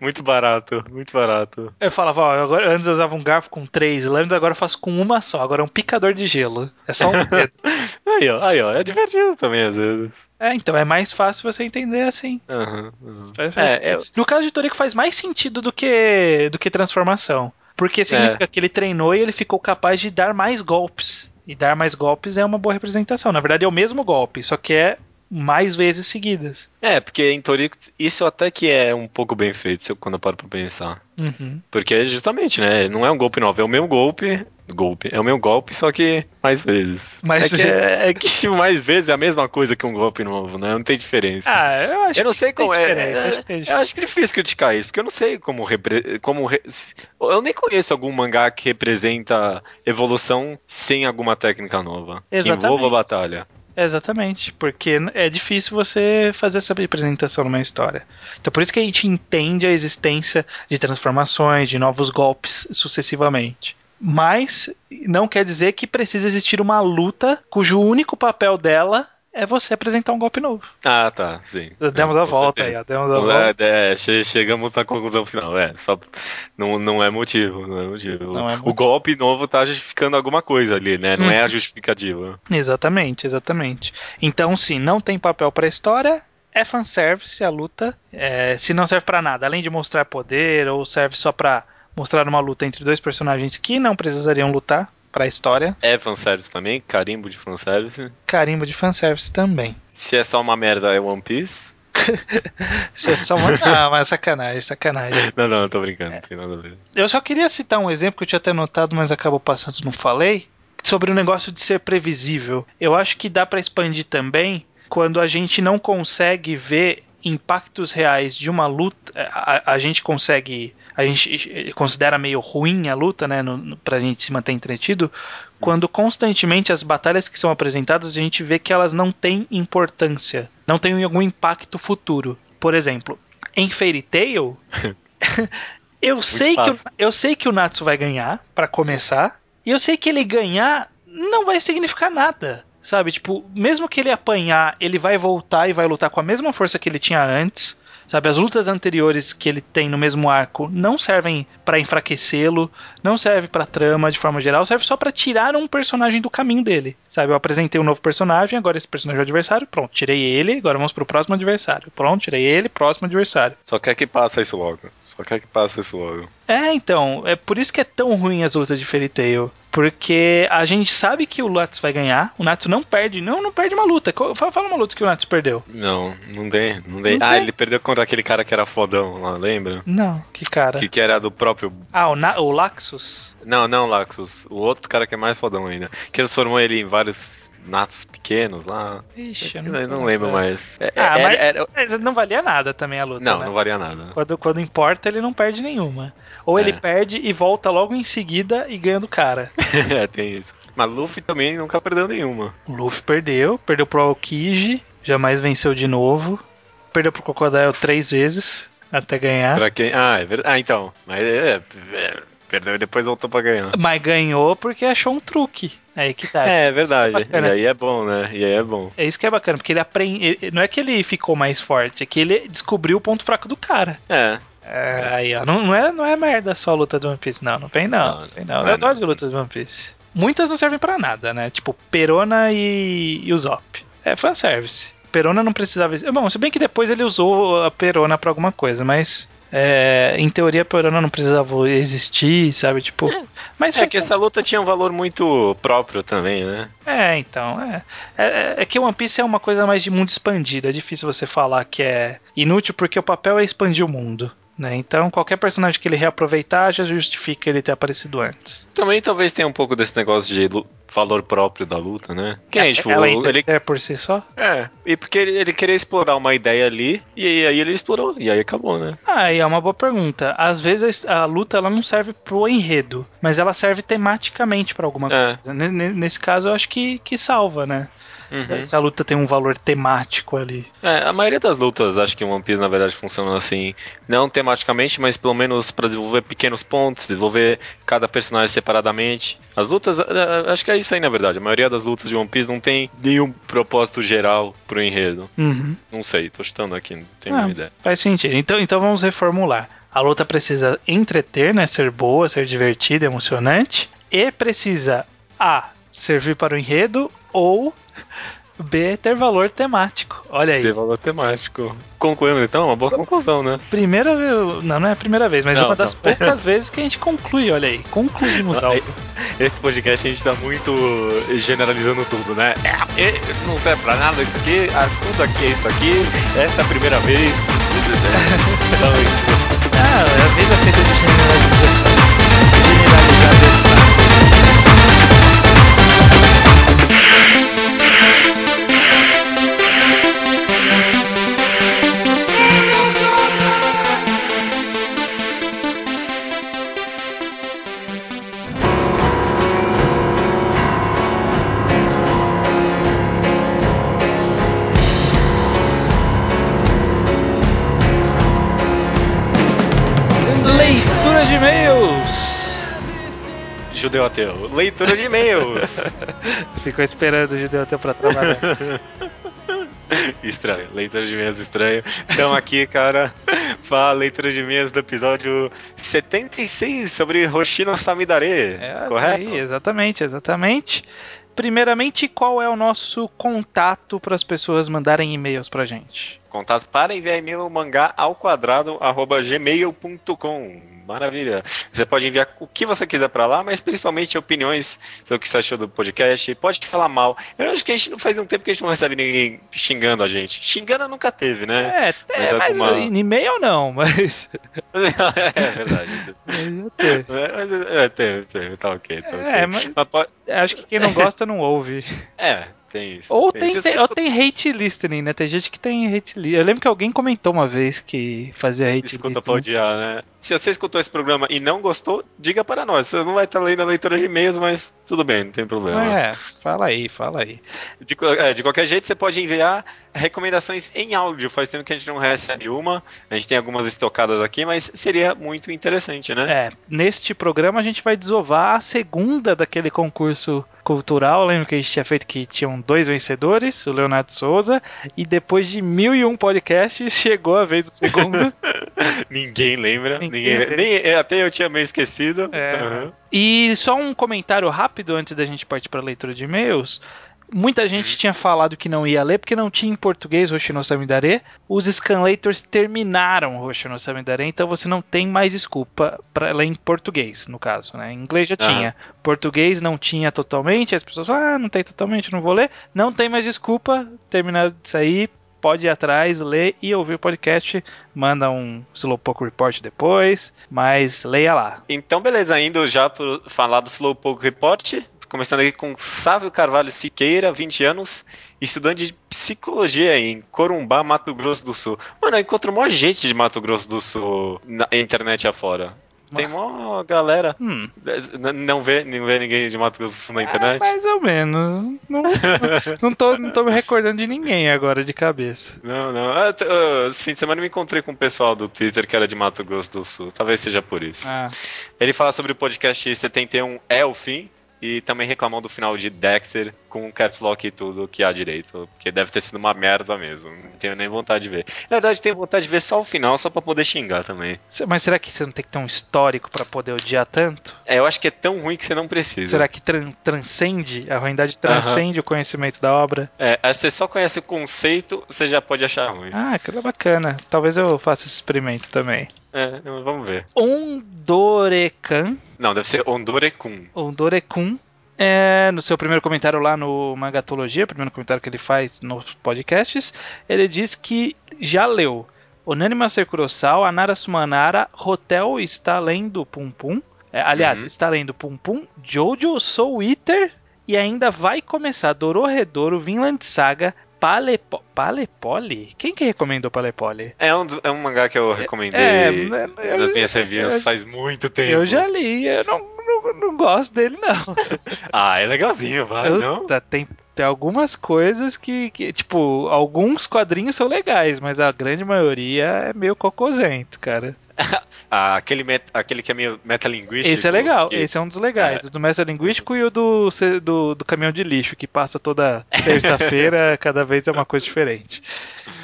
Muito barato, muito barato. Eu falava, ó, agora, antes eu usava um garfo com três lâminas, agora eu faço com uma só. Agora é um picador de gelo. É só um dedo. Aí, ó, aí, ó, é divertido também às vezes. é, então é mais fácil você entender assim. Aham, aham. Faz- faz- É, No caso de Toriko faz mais sentido do que, do que transformação. Porque significa que ele treinou e ele ficou capaz de dar mais golpes. E dar mais golpes é uma boa representação. Na verdade é o mesmo golpe, só que é mais vezes seguidas. É, porque em Toriko isso até que é um pouco bem feito, quando eu paro pra pensar. Uhum. Porque justamente, né? Não é um golpe novo, é o mesmo golpe. Golpe. É o mesmo golpe, só que mais vezes. Mais é, que é, é que mais vezes é a mesma coisa que um golpe novo, né? Não tem diferença. Ah, eu acho eu não que sei tem como é. diferença, é- acho que Eu acho que é difícil criticar isso, porque eu não sei como. repre- como re- Eu nem conheço algum mangá que representa evolução sem alguma técnica nova. Que Exatamente. envolva a batalha. Exatamente, porque é difícil você fazer essa representação numa história. Então por isso que a gente entende a existência de transformações, de novos golpes sucessivamente. Mas não quer dizer que precisa existir uma luta cujo único papel dela é você apresentar um golpe novo. Ah, tá, sim. Demos É, a com volta aí, certeza. ó. Demos a Não volta. é, é, che- chegamos na conclusão final, é. Só, não, não é motivo, não é motivo. Não é O motivo. golpe novo tá justificando alguma coisa ali, né? Não é a justificativa. Exatamente, exatamente. Então, sim, não tem papel pra história. É fanservice a luta. É, se não serve pra nada, além de mostrar poder, ou serve só pra mostrar uma luta entre dois personagens que não precisariam lutar pra história. É fanservice também, carimbo de fanservice. Carimbo de fanservice também. Se é só uma merda, é One Piece. Se é só uma. Ah, mas sacanagem, sacanagem. Não, não, tô brincando, não tem nada a ver. Eu só queria citar um exemplo que eu tinha até notado, mas acabou passando não falei. Sobre o negócio de ser previsível. Eu acho que dá pra expandir também quando a gente não consegue ver impactos reais de uma luta. A, a gente consegue. A gente considera meio ruim a luta, né? No, no, pra gente se manter entretido. Quando constantemente as batalhas que são apresentadas a gente vê que elas não têm importância. Não têm algum impacto futuro. Por exemplo, em Fairy Tail. Eu sei, que, o- fácil. eu sei que o Natsu vai ganhar, pra começar. E eu sei que ele ganhar não vai significar nada. Sabe? Tipo, mesmo que ele apanhar, ele vai voltar e vai lutar com a mesma força que ele tinha antes. Sabe? As lutas anteriores que ele tem no mesmo arco não servem pra enfraquecê-lo, não serve pra trama de forma geral, serve só pra tirar um personagem do caminho dele. Sabe? Eu apresentei um novo personagem, agora esse personagem é o adversário, pronto, tirei ele, agora vamos pro próximo adversário. Pronto, tirei ele, próximo adversário. Só quer que passa isso logo. Só quer que passa isso logo. É, então, é por isso que é tão ruim as lutas de Fairy Tail. Porque a gente sabe que o Natsu vai ganhar, o Natsu não perde, não, não perde uma luta. Fala, fala uma luta que o Natsu perdeu. Não, não tem, não tem. Não ah, tem? ele perdeu contra aquele cara que era fodão lá, lembra? Não, que cara. Que, que era do próprio. Ah, o, Na- o Laxus? Não, não, Laxus. O outro cara que é mais fodão ainda. Que transformou ele em vários natos pequenos lá. Ixi, eu Eu não, não, lembro mais. É- Ah, é- mas, era- mas não valia nada também a luta, Não, né? não valia nada. Quando, quando importa, ele não perde nenhuma. Ou ele É. perde e volta logo em seguida e ganha do cara. é, tem isso. Mas Luffy também nunca perdeu nenhuma. O Luffy perdeu, perdeu pro Aokiji, jamais venceu de novo. Perdeu pro Crocodile três vezes até ganhar. Pra quem. Ah, é verdade. Ah, então. Mas é, é, perdeu e depois voltou pra ganhar. Mas ganhou porque achou um truque. Aí que tá. É, é Isso verdade. é e aí é bom, né? E aí é bom. É isso que é bacana, porque ele aprende. Não é que ele ficou mais forte, é que ele descobriu o ponto fraco do cara. É. É, aí, ó. Não, não, é, não é merda só a luta do One Piece, não. Não vem, não. Não, vem, não não. é Eu gosto não. de lutas do One Piece. Muitas não servem pra nada, né? Tipo, Perona e, e o Zop. É fanservice. Perona não precisava. Bom, se bem que depois ele usou a Perona pra alguma coisa, mas. é, em teoria, a Perona não precisava existir, sabe? Tipo. Mas É que essa luta tinha um valor muito próprio também, né? É, então, é. É, é- é que One Piece é uma coisa mais de mundo expandido. É difícil você falar que é inútil porque o papel é expandir o mundo. Né? Então, qualquer personagem que ele reaproveitar já justifica ele ter aparecido antes. Também talvez tenha um pouco desse negócio de valor próprio da luta, né? Que nem, tipo, Ela ele, ele... por si só? É, e porque ele, ele queria explorar uma ideia ali, e aí, ele explorou, e aí acabou, né? Ah, e é uma boa pergunta. Às vezes a luta ela não serve pro enredo, mas ela serve tematicamente pra alguma É. coisa. N- Nesse caso, eu acho que, que salva, né? Se, Uhum. se a luta tem um valor temático ali. É, a maioria das lutas, acho que One Piece, na verdade, funciona assim, não tematicamente, mas pelo menos pra desenvolver pequenos pontos, desenvolver cada personagem separadamente. As lutas, acho que é isso aí, na verdade. A maioria das lutas de One Piece não tem nenhum propósito geral pro enredo. Uhum. Não sei, tô chutando aqui, não tenho Ah, nenhuma ideia. Faz sentido. Então, então vamos reformular. A luta precisa entreter, né? Ser boa, ser divertida, emocionante. E precisa A. Servir para o enredo ou B. Ter valor temático. Olha aí. Ter valor temático. Concluímos então, uma boa conclusão, né? Primeira vez. Não, não é a primeira vez, mas Não, uma das não. poucas vezes que a gente conclui. Olha aí. Concluímos algo. Esse podcast a gente tá muito generalizando tudo, né? É, é, não serve pra nada isso aqui, ah, tudo aqui é isso aqui, essa é a primeira vez. Então, Ah, a vida é feita de generalizações. Generalizar Judeu ateu, leitura de e-mails. Ficou esperando o judeu até pra trabalhar. Estranho, leitura de meias estranho. Então aqui, cara, para a leitura de meias do episódio 76 sobre Hoshino Samidare, É, correto? aí, exatamente, exatamente. Primeiramente, qual é o nosso contato para as pessoas mandarem e-mails pra gente? Contato para enviar e-mail mangá ao quadrado arroba gmail.com. Maravilha. Você pode enviar o que você quiser para lá, mas principalmente opiniões sobre o que você achou do podcast. Pode falar mal. Eu acho que a gente não faz um tempo que a gente não recebe ninguém xingando a gente. Xingando nunca teve, né? É, Mas é, é mas uma- em e-mail não, mas. é verdade. mas já teve. É, é, teve, teve, tá ok. Tá ok. É, mas- Mas pode- Acho que quem não gosta não ouve. é, tem isso. Ou Tem tem, ou escuta- tem hate listening, né? Tem gente que tem hate listening. Eu lembro que alguém comentou uma vez que fazia hate Escuta pra listening. odiar, né? Se você escutou esse programa e não gostou, diga para nós. Você não vai estar lendo a leitura de e-mails, mas tudo bem, não tem problema. É, fala aí, fala aí. De, é, de qualquer jeito, você pode enviar recomendações em áudio. Faz tempo que a gente não recebe uma. A gente tem algumas estocadas aqui, mas seria muito interessante, né? É, neste programa a gente vai desovar a segunda daquele concurso cultural. Lembra que a gente tinha feito que tinham dois vencedores, o Leonardo Souza, e depois de mil e um podcasts chegou a vez do segundo. Ninguém lembra. Ninguém Ninguém, lembra. nem, é, até eu tinha meio esquecido. É. Aham. E só um comentário rápido antes da gente partir para a leitura de e-mails. Muita gente tinha falado que não ia ler porque não tinha em português Hoshino Samidare. Os Scanlators terminaram Hoshino Samidare, então você não tem mais desculpa para ler em português, no caso, né? Em inglês já Aham. tinha. Português não tinha totalmente, as pessoas falam, ah, não tem totalmente, não vou ler. Não tem mais desculpa, terminaram de sair, pode ir atrás, ler e ouvir o podcast. Manda um Slowpoke Report depois, mas leia lá. Então, beleza, indo já por falar do Slowpoke Report. Começando aqui com Sávio Carvalho Siqueira, 20 anos, estudante de psicologia em Corumbá, Mato Grosso do Sul. Mano, eu encontro mó gente de Mato Grosso do Sul na internet afora. Tem mó galera. Hum. Não vê, não vê ninguém de Mato Grosso do Sul na internet? É, mais ou menos. Não, não, tô, não tô me recordando de ninguém agora de cabeça. Não, não. Ah, Esse fim de semana eu me encontrei com um pessoal do Twitter que era de Mato Grosso do Sul. Talvez seja por isso. Ah, Ele fala sobre o podcast 71 É o Fim. E também reclamou do final de Dexter com caps lock e tudo que há direito. Porque deve ter sido uma merda mesmo. Não tenho nem vontade de ver. Na verdade, tenho vontade de ver só o final, só pra poder xingar também. mas será que você não tem que ter um histórico pra poder odiar tanto? É, eu acho que é tão ruim que você não precisa. Será que tran- transcende? A ruindade transcende o conhecimento da obra? É, aí você só conhece o conceito, você já pode achar ruim. Ah, aquilo é bacana. Talvez eu faça esse experimento também. É, vamos ver. Ondorekan, Não, deve ser Ondorekun. Ondorekun, é, no seu primeiro comentário lá no Magatologia, primeiro comentário que ele faz nos podcasts, ele diz que já leu Onanima Ser Kurosawa, Anara Sumanara, Hotel está lendo Pum Pum. É, aliás, Uhum. está lendo Pum Pum, Jojo Soul Eater e ainda vai começar Dororedoro, Vinland Saga, Palepo... Palepoli? Quem que recomendou Palepoli? É um, é um mangá que eu recomendei É, eu- nas minhas reviews eu- faz muito tempo. Eu já li, eu não, não, não gosto dele não. Ah, é legalzinho, vai, não? Puta, tem, tem algumas coisas que, que, tipo, alguns quadrinhos são legais, mas a grande maioria é meio cocôzento, cara. Ah, aquele, met- aquele que é meio metalinguístico. Esse é legal, que- esse é um dos legais. O do Mestre Linguístico e o do, do, do caminhão de lixo, que passa toda terça-feira, cada vez é uma coisa diferente.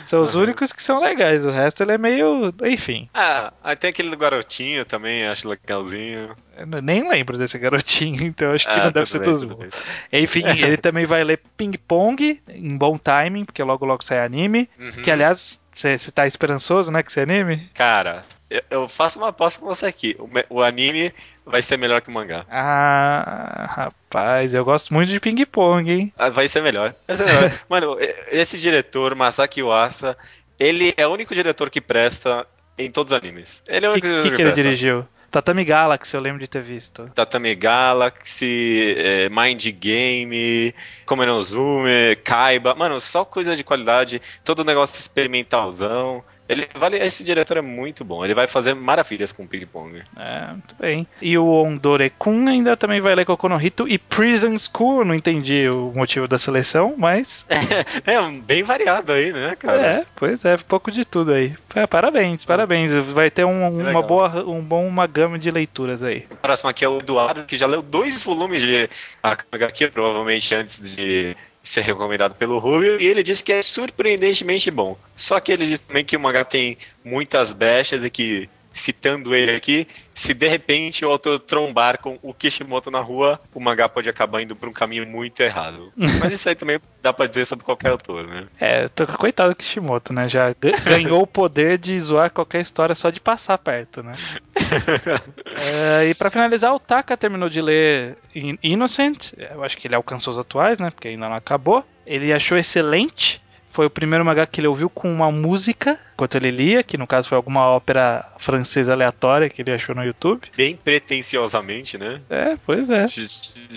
São os Uhum. únicos que são legais, o resto ele é meio. Enfim. Ah, tem aquele do garotinho também, acho legalzinho. Eu nem lembro desse garotinho, então acho que Ah, não deve ser bem, dos bons. Enfim, ele também vai ler Ping Pong em bom timing, porque logo logo sai anime. Uhum. Que aliás, você tá esperançoso, né, que esse anime? Cara, eu, faço uma aposta com você aqui. O, o anime vai ser melhor que o mangá. Ah, rapaz, eu gosto muito de Ping Pong, hein? Ah, Vai ser melhor. Vai ser melhor. Mano, esse diretor, Masaki Uasa, ele é o único diretor que presta em todos os animes. Ele é o que, único que, diretor que ele dirigiu? Tatami Galaxy, eu lembro de ter visto. Tatami Galaxy, é, Mind Game, Komenozume, Kaiba. Mano, só coisa de qualidade, todo negócio experimentalzão. Ele vale, esse diretor é muito bom. Ele vai fazer maravilhas com o Ping Pong. É, muito bem. E o Ondore-kun ainda também vai ler Kokonohito e Prison School, não entendi o motivo da seleção, mas É bem variado aí, né, cara? é, pois é, pouco de tudo aí. É, parabéns, parabéns. Vai ter um, uma legal. boa, um bom uma gama de leituras aí. O próximo aqui é o Eduardo, que já leu dois volumes de HQ, provavelmente antes de ser recomendado pelo Rubio, e ele disse que é surpreendentemente bom. Só que ele disse também que o mangá tem muitas brechas e que citando ele aqui, se de repente o autor trombar com o Kishimoto na rua, o mangá pode acabar indo por um caminho muito errado. Mas isso aí também dá pra dizer sobre qualquer autor, né? É, tô, coitado do Kishimoto, né? Já ganhou o poder de zoar qualquer história só de passar perto, né? é, e para finalizar, o Taka terminou de ler Innocent. Eu acho que ele alcançou os atuais, né? Porque ainda não acabou. Ele achou excelente. Foi o primeiro mangá que ele ouviu com uma música enquanto ele lia, que no caso foi alguma ópera francesa aleatória que ele achou no YouTube. Bem pretenciosamente, né? É, pois é.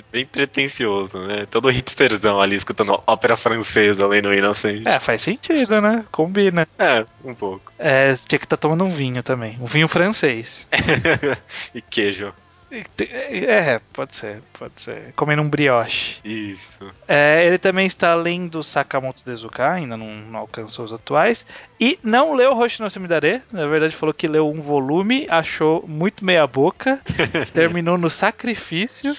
Bem pretencioso, né? Todo hipsterzão ali escutando ópera francesa lendo Inocente. É, faz sentido, né? Combina. É, um pouco. É, tinha que estar tá tomando um vinho também. Um vinho francês. e queijo. É, pode ser, pode ser. Comendo um brioche. Isso. É, ele também está lendo Sakamoto Dezuka, ainda não, não, alcançou os atuais. E não leu Hoshi no Semidare. Na verdade, falou que leu um volume, achou muito meia-boca, terminou no sacrifício.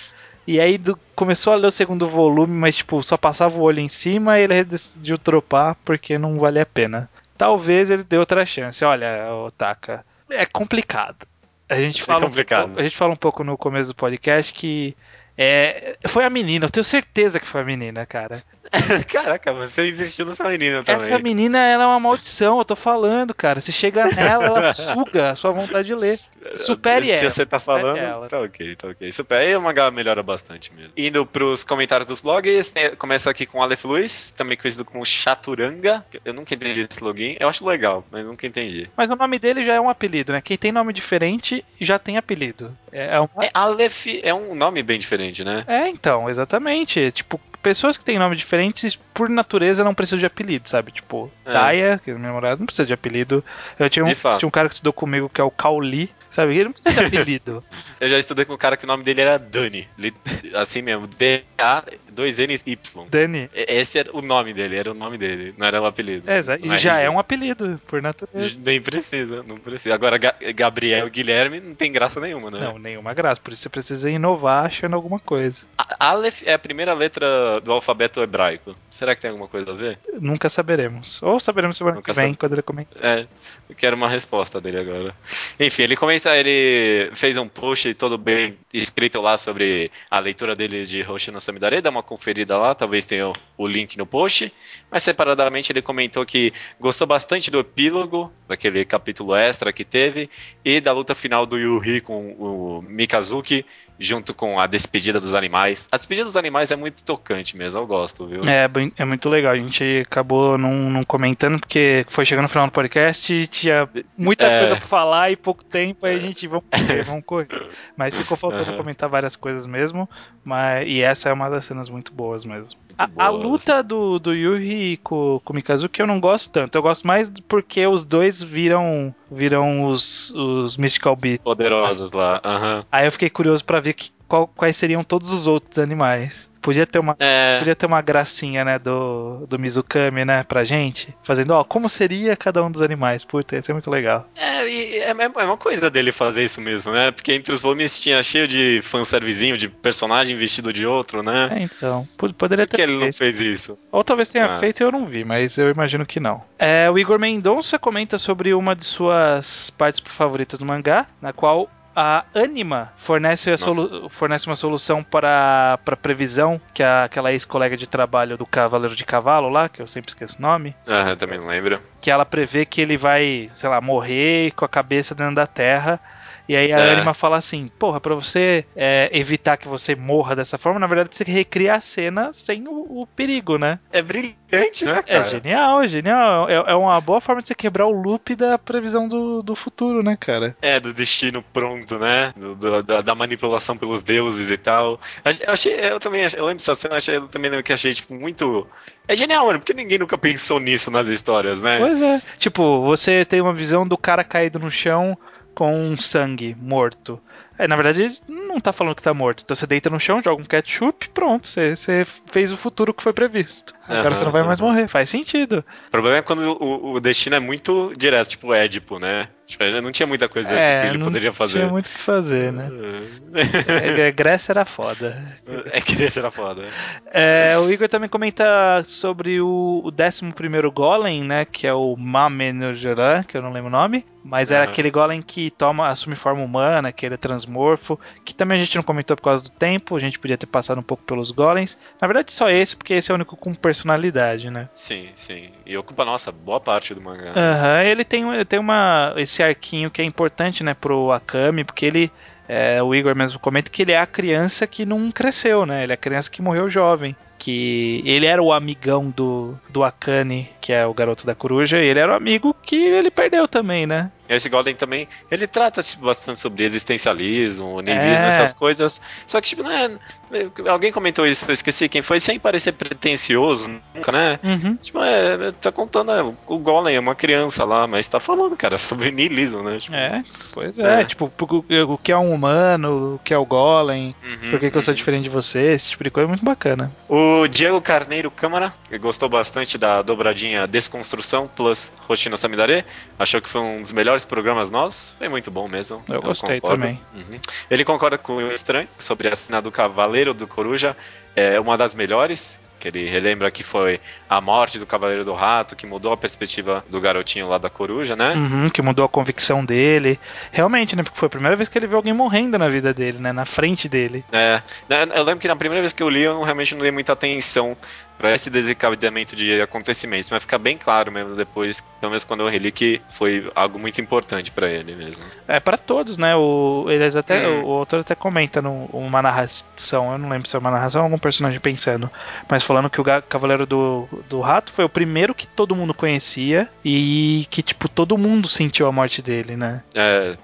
E aí do, começou a ler o segundo volume, mas tipo, só passava o olho em cima e ele decidiu dropar porque não valia a pena. Talvez ele dê outra chance. Olha, Otaka, é complicado. A gente, é fala um pouco, a gente fala um pouco no começo do podcast que é, foi a menina, eu tenho certeza que foi a menina, cara. Caraca, você existiu nessa menina também. Essa menina, ela é uma maldição, eu tô falando, cara. Se chega nela, ela suga a sua vontade de ler. Supere Se ela. você tá falando, ela. tá ok, tá ok. Supere, aí o mangá melhora bastante mesmo. Indo pros comentários dos blogs, começa aqui com Aleph Luiz, também conhecido como Chaturanga. Eu nunca entendi esse login. Eu acho legal, mas nunca entendi. Mas o nome dele já é um apelido, né? Quem tem nome diferente já tem apelido. É, é, uma... é Aleph é um nome bem diferente, né? É, então, exatamente. Tipo, pessoas que têm nome diferentes, por natureza, não precisam de apelido, sabe? Tipo, é. Daya, que é minha namorada, não precisa de apelido. Eu tinha um, tinha um cara que estudou comigo que é o Cauli, sabe? Ele não precisa de apelido. eu já estudei com um cara que o nome dele era Dani. Assim mesmo, D-A, 2N-Y. Dani. Esse era o nome dele, era o nome dele, não era o apelido. É, e já é um apelido, por natureza. Nem precisa, não precisa. Agora, Gabriel Guilherme não tem graça nenhuma, né? Não, nenhuma graça. Por isso você precisa inovar achando alguma coisa. A Aleph é a primeira letra do alfabeto hebraico. Será que tem alguma coisa a ver? Nunca saberemos. Ou saberemos semana Nunca que vem, quando ele comenta. É, eu quero uma resposta dele agora. Enfim, ele comenta, ele fez um post todo bem escrito lá sobre a leitura dele de Hoshino Samidare, dá uma conferida lá, talvez tenha o link no post. Mas separadamente ele comentou que gostou bastante do epílogo, daquele capítulo extra que teve, e da luta final do Yuri com o Mikazuki junto com a despedida dos animais. A despedida dos animais é muito tocante mesmo, eu gosto, viu? É, é muito legal. A gente acabou não, não comentando porque foi chegando no final do podcast e tinha muita é... coisa pra falar e pouco tempo, aí a gente vamos correr, vamos correr. Mas ficou faltando uhum. comentar várias coisas mesmo, mas e essa é uma das cenas muito boas mesmo. Muito a, boas. a, luta do, do Yuri com, com o Mikazuki eu não gosto tanto. Eu gosto mais porque os dois viram viram os, os Mystical Beasts. Poderosos lá. Uhum. Aí eu fiquei curioso para ver ver que, qual, quais seriam todos os outros animais. Podia ter uma, é. podia ter uma gracinha, né, do, do Mizukami, né, pra gente. Fazendo, ó, como seria cada um dos animais. Puta, ia ser muito legal. É, e é, é uma coisa dele fazer isso mesmo, né? Porque entre os volumes tinha cheio de fanservicezinho, de personagem vestido de outro, né? É, então. Poderia ter Por que ele não fez isso? Ou talvez tenha ah. feito e eu não vi, mas eu imagino que não. É, o Igor Mendonça comenta sobre uma de suas partes favoritas do mangá, na qual a Anima fornece, fornece uma solução para a previsão que a, aquela ex-colega de trabalho do Cavaleiro de Cavalo lá, que eu sempre esqueço o nome. Ah, também não lembro. Que ela prevê que ele vai, sei lá, morrer com a cabeça dentro da terra e aí a é. Anima fala assim: porra, pra você é, evitar que você morra dessa forma, na verdade você recria a cena sem o, o perigo, né? É brilhante, né? É cara? É genial, é genial. É, é, uma boa forma de você quebrar o loop da previsão do, do futuro, né, cara? É, do destino pronto, né? Do, do, da, da, manipulação pelos deuses e tal. Eu achei, eu também, eu lembro dessa cena, achei, eu também lembro que achei, tipo, muito. É genial, mano, porque ninguém nunca pensou nisso nas histórias, né? Pois é. Tipo, você tem uma visão do cara caído no chão com sangue morto. É, na verdade, ele não tá falando que tá morto. Então você deita no chão, joga um ketchup, pronto. Você, você fez o futuro que foi previsto. Agora Aham, você não vai mais aham. morrer. Faz sentido. O problema é quando o, o destino é muito direto, tipo o Édipo, né? Tipo, não tinha muita coisa É, que ele poderia fazer. tinha muito o que fazer, né? É, Grécia era foda. É que esse era foda. É, o Igor também comenta sobre o, o 11 Golem, né? Que é o Mamenejeran, que eu não lembro o nome. Mas era Aham. aquele Golem que toma, assume forma humana, que ele é transmorfo. Que também a gente não comentou por causa do tempo. A gente podia ter passado um pouco pelos Golems. Na verdade, só esse, porque esse é o único com personalidade, né? Sim, sim. E ocupa, nossa, boa parte do mangá. Aham, ele tem, ele tem uma, esse arquinho que é importante, né, pro Akami, porque ele, é, o Igor mesmo comenta que ele é a criança que não cresceu, né, ele é a criança que morreu jovem, que ele era o amigão do, do Akane, que é o garoto da coruja, e ele era o amigo que ele perdeu também, né. Esse Golden também, ele trata tipo, bastante sobre existencialismo, niilismo, É. essas coisas. Só que, tipo, né, alguém comentou isso, eu esqueci quem foi, sem parecer pretencioso, nunca, né? Uhum. Tipo, é, tá contando, é, o Golem é uma criança lá, mas tá falando, cara, sobre niilismo, né? Tipo, É, pois é, É. tipo, o, o que é um humano, o que é o Golem, uhum, por que, que eu sou uhum. diferente de você, esse tipo de coisa é muito bacana. O Diego Carneiro Câmara gostou bastante da dobradinha Desconstrução plus Rotina Samidare. Achou que foi um dos melhores programas nossos. Foi muito bom mesmo. Eu gostei concordo. também. Uhum. Ele concorda com o Estranho sobre a cena do Cavaleiro do Coruja. É uma das melhores. Que ele relembra que foi a morte do Cavaleiro do Rato, que mudou a perspectiva do garotinho lá da coruja, né? Uhum, que mudou a convicção dele. Realmente, né? Porque foi a primeira vez que ele viu alguém morrendo na vida dele, né? Na frente dele. É, né, eu lembro que na primeira vez que eu li, eu realmente não dei muita atenção pra esse desencadeamento de acontecimentos, mas fica bem claro mesmo depois, pelo menos quando eu reli, que foi algo muito importante pra ele mesmo. É para todos, né? O, eles até, Hum. o, autor até comenta numa uma narração, eu não lembro se é uma narração ou algum personagem pensando, mas falando que o Cavaleiro do, do Rato foi o primeiro que todo mundo conhecia e que, tipo, todo mundo sentiu a morte dele, né? É,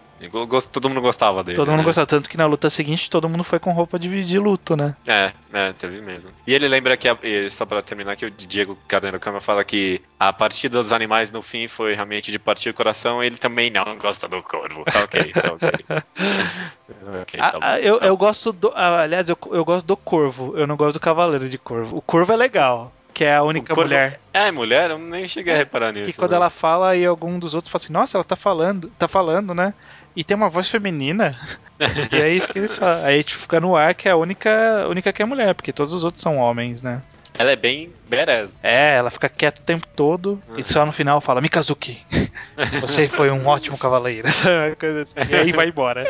gosto- todo mundo gostava dele. todo mundo né? gostava, tanto que na luta seguinte todo mundo foi com roupa de, de luto, né? É, é, teve mesmo. E ele lembra que, a- só pra terminar, que o Diego Carneiro Câmara fala que a partida dos animais no fim foi realmente de partir o coração, ele também não gosta do corvo. Tá ok, tá ok. Ok, tá Ah, bom. ah, eu, eu gosto do. ah, aliás, eu, eu gosto do corvo, eu não gosto do Cavaleiro de Corvo. O corvo é legal, que é a única corvo- mulher. É, mulher? Eu nem cheguei a reparar nisso. Que quando né? ela fala e algum dos outros fala assim, nossa, ela tá falando, tá falando, né? E tem uma voz feminina. e é isso que eles falam. Aí tipo, fica no ar que é a única, única que é mulher, porque todos os outros são homens, né? Ela é bem badass. É, ela fica quieta o tempo todo Uhum. e só no final fala, Mikazuki, você foi um ótimo cavaleiro. Essa coisa assim. E aí vai embora.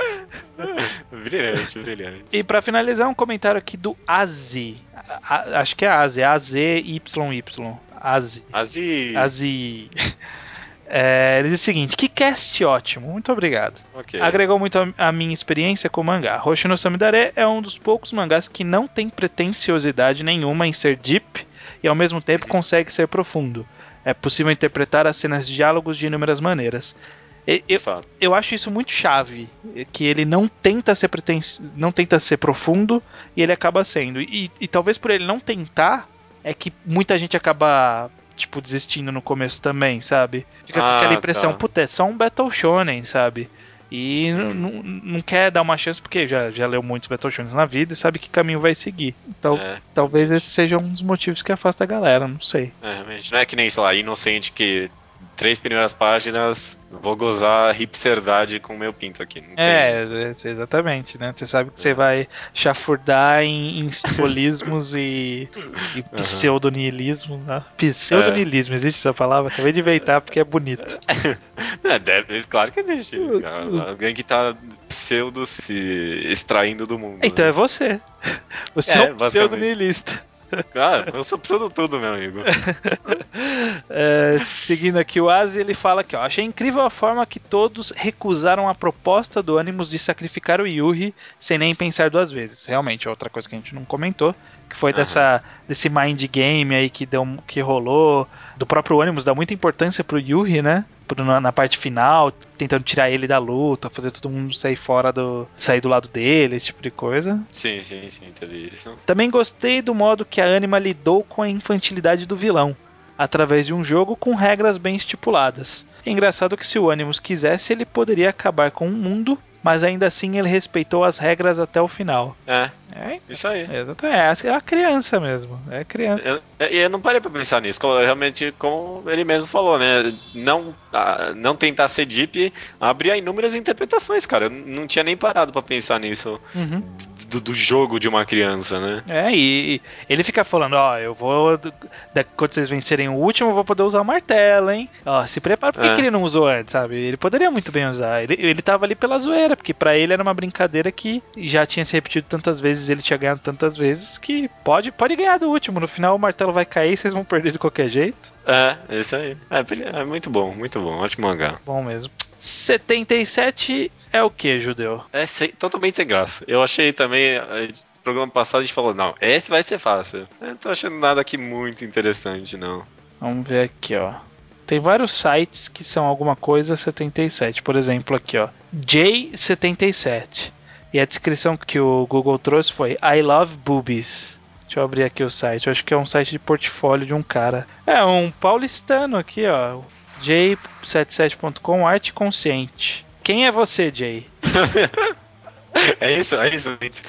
Brilhante, brilhante. E pra finalizar, um comentário aqui do Azi. A- acho que é Azi, A-Z-Y-Y. Azi. Azi. Azi. É, ele diz o seguinte: que cast ótimo, muito obrigado. Ok. Agregou muito a, a minha experiência com o mangá. Hoshino Samidare é um dos poucos mangás que não tem pretensiosidade nenhuma em ser deep e ao mesmo tempo consegue ser profundo. É possível interpretar as cenas de diálogos de inúmeras maneiras. Eu, eu acho isso muito chave, que ele não tenta ser não tenta ser profundo e ele acaba sendo. E, e talvez por ele não tentar é que muita gente acaba tipo desistindo no começo também, sabe? Fica com Ah, aquela impressão, tá. puta, é só um Battle Shonen, sabe? E não quer dar uma chance porque já, já leu muitos Battle Shonens na vida e sabe que caminho vai seguir. Então, É, talvez esse seja um dos motivos que afasta a galera, não sei. é, realmente. Não é que nem, sei lá, inocente que três primeiras páginas vou gozar hipsterdade com o meu pinto aqui. É, isso. é, exatamente, né? Você sabe que você É. vai chafurdar em, em simbolismos e, e pseudonihilismo. Né? Pseudonihilismo, existe essa palavra? Acabei de inventar porque é bonito. É, deve, claro que existe. Alguém que tá pseudo se extraindo do mundo. Então né? é você. Você É, é, um. Ah, eu sou pseudo tudo, meu amigo. É, seguindo aqui o Asi, ele fala que ó, achei incrível a forma que todos recusaram a proposta do Animus de sacrificar o Yuri sem nem pensar duas vezes. Realmente, é outra coisa que a gente não comentou, que foi Aham. dessa desse mind game aí que deu que rolou, do próprio Animus dá muita importância pro Yuri, né? Na, parte final, tentando tirar ele da luta, fazer todo mundo sair fora do sair do lado dele, esse tipo de coisa. Sim, sim, sim, teve isso. Também gostei do modo que a Anima lidou com a infantilidade do vilão, através de um jogo com regras bem estipuladas. É engraçado que se o Animus quisesse, ele poderia acabar com o mundo, mas ainda assim ele respeitou as regras até o final. É, É, isso aí. exatamente. É a criança mesmo. É criança. Eu, eu não parei pra pensar nisso, como, realmente, como ele mesmo falou, né? Não, ah, não tentar ser deep abria inúmeras interpretações, cara. Eu não tinha nem parado pra pensar nisso Uhum. do, do jogo de uma criança, né? É, e, e ele fica falando, ó, eu vou. da- quando vocês vencerem o último, eu vou poder usar o martelo, hein? Ó, se prepara. Por que, É. que ele não usou antes, sabe? Ele poderia muito bem usar. Ele, ele tava ali pela zoeira, porque pra ele era uma brincadeira que já tinha se repetido tantas vezes, ele tinha ganhado tantas vezes, que pode, pode ganhar do último. No final o martelo vai cair, vocês vão perder de qualquer jeito. É, isso aí. É, é muito bom, muito bom. Ótimo mangá. Bom mesmo. 77 é o que, judeu? É sem- totalmente sem graça. Eu achei também. eh, No programa passado a gente falou, não, esse vai ser fácil. Eu não tô achando nada aqui muito interessante, não. Vamos ver aqui, ó. Tem vários sites que são alguma coisa 77. Por exemplo, aqui, ó. J77. E a descrição que o Google trouxe foi I love boobies. Deixa eu abrir aqui o site. Eu acho que é um site de portfólio de um cara. É um paulistano aqui, ó. J77.com Arte Consciente. Quem é você, Jay? É isso, é isso, gente.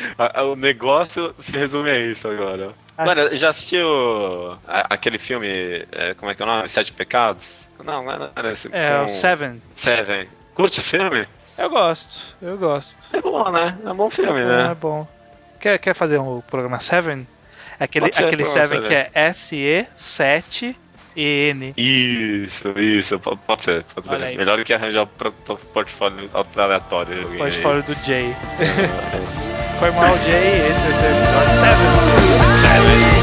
O negócio se resume a isso agora. Mano, já assistiu aquele filme, é, como é que é o nome? Sete Pecados? Não, não é era, era esse. É, com... o Seven. Seven. Curte o filme? Eu gosto, eu gosto. É bom, né? É um bom filme, é, né? É bom. Quer, quer fazer um programa Seven? Aquele, aquele Seven, Seven que é SE7 N. Isso, isso, pode ser, pode ser. Aí, Melhor que arranjar o portfólio aleatório. Portfólio do Jay. É, é. Foi mal, Jay, esse vai ser o episódio 7. 7.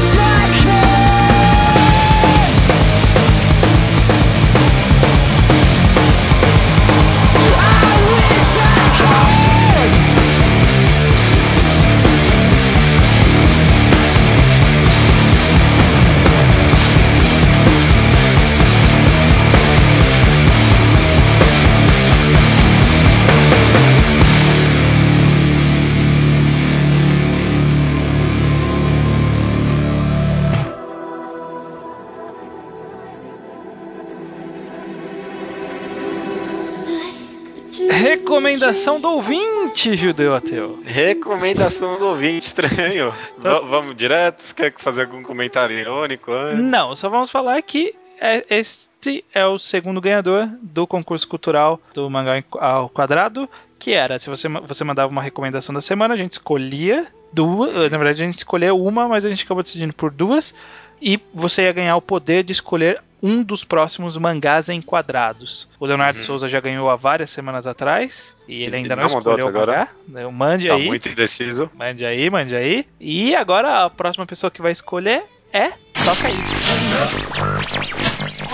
Recomendação do ouvinte, judeu ateu. Recomendação do ouvinte estranho. Tá. Vamos direto? Você quer fazer algum comentário irônico? antes? Não, só vamos falar que é- este é o segundo ganhador do concurso cultural do Mangá ao Quadrado, que era, se você, você mandava uma recomendação da semana, a gente escolhia duas, eh, na verdade a gente escolheu uma, mas a gente acabou decidindo por duas, e você ia ganhar o poder de escolher um dos próximos mangás enquadrados. O Leonardo Uhum. Souza já ganhou há várias semanas atrás, e ele ainda não, não mandou escolheu o agora? mangá. Né, Mande Tá aí. muito indeciso. Mande aí, mande aí. E agora a próxima pessoa que vai escolher é. Toca aí.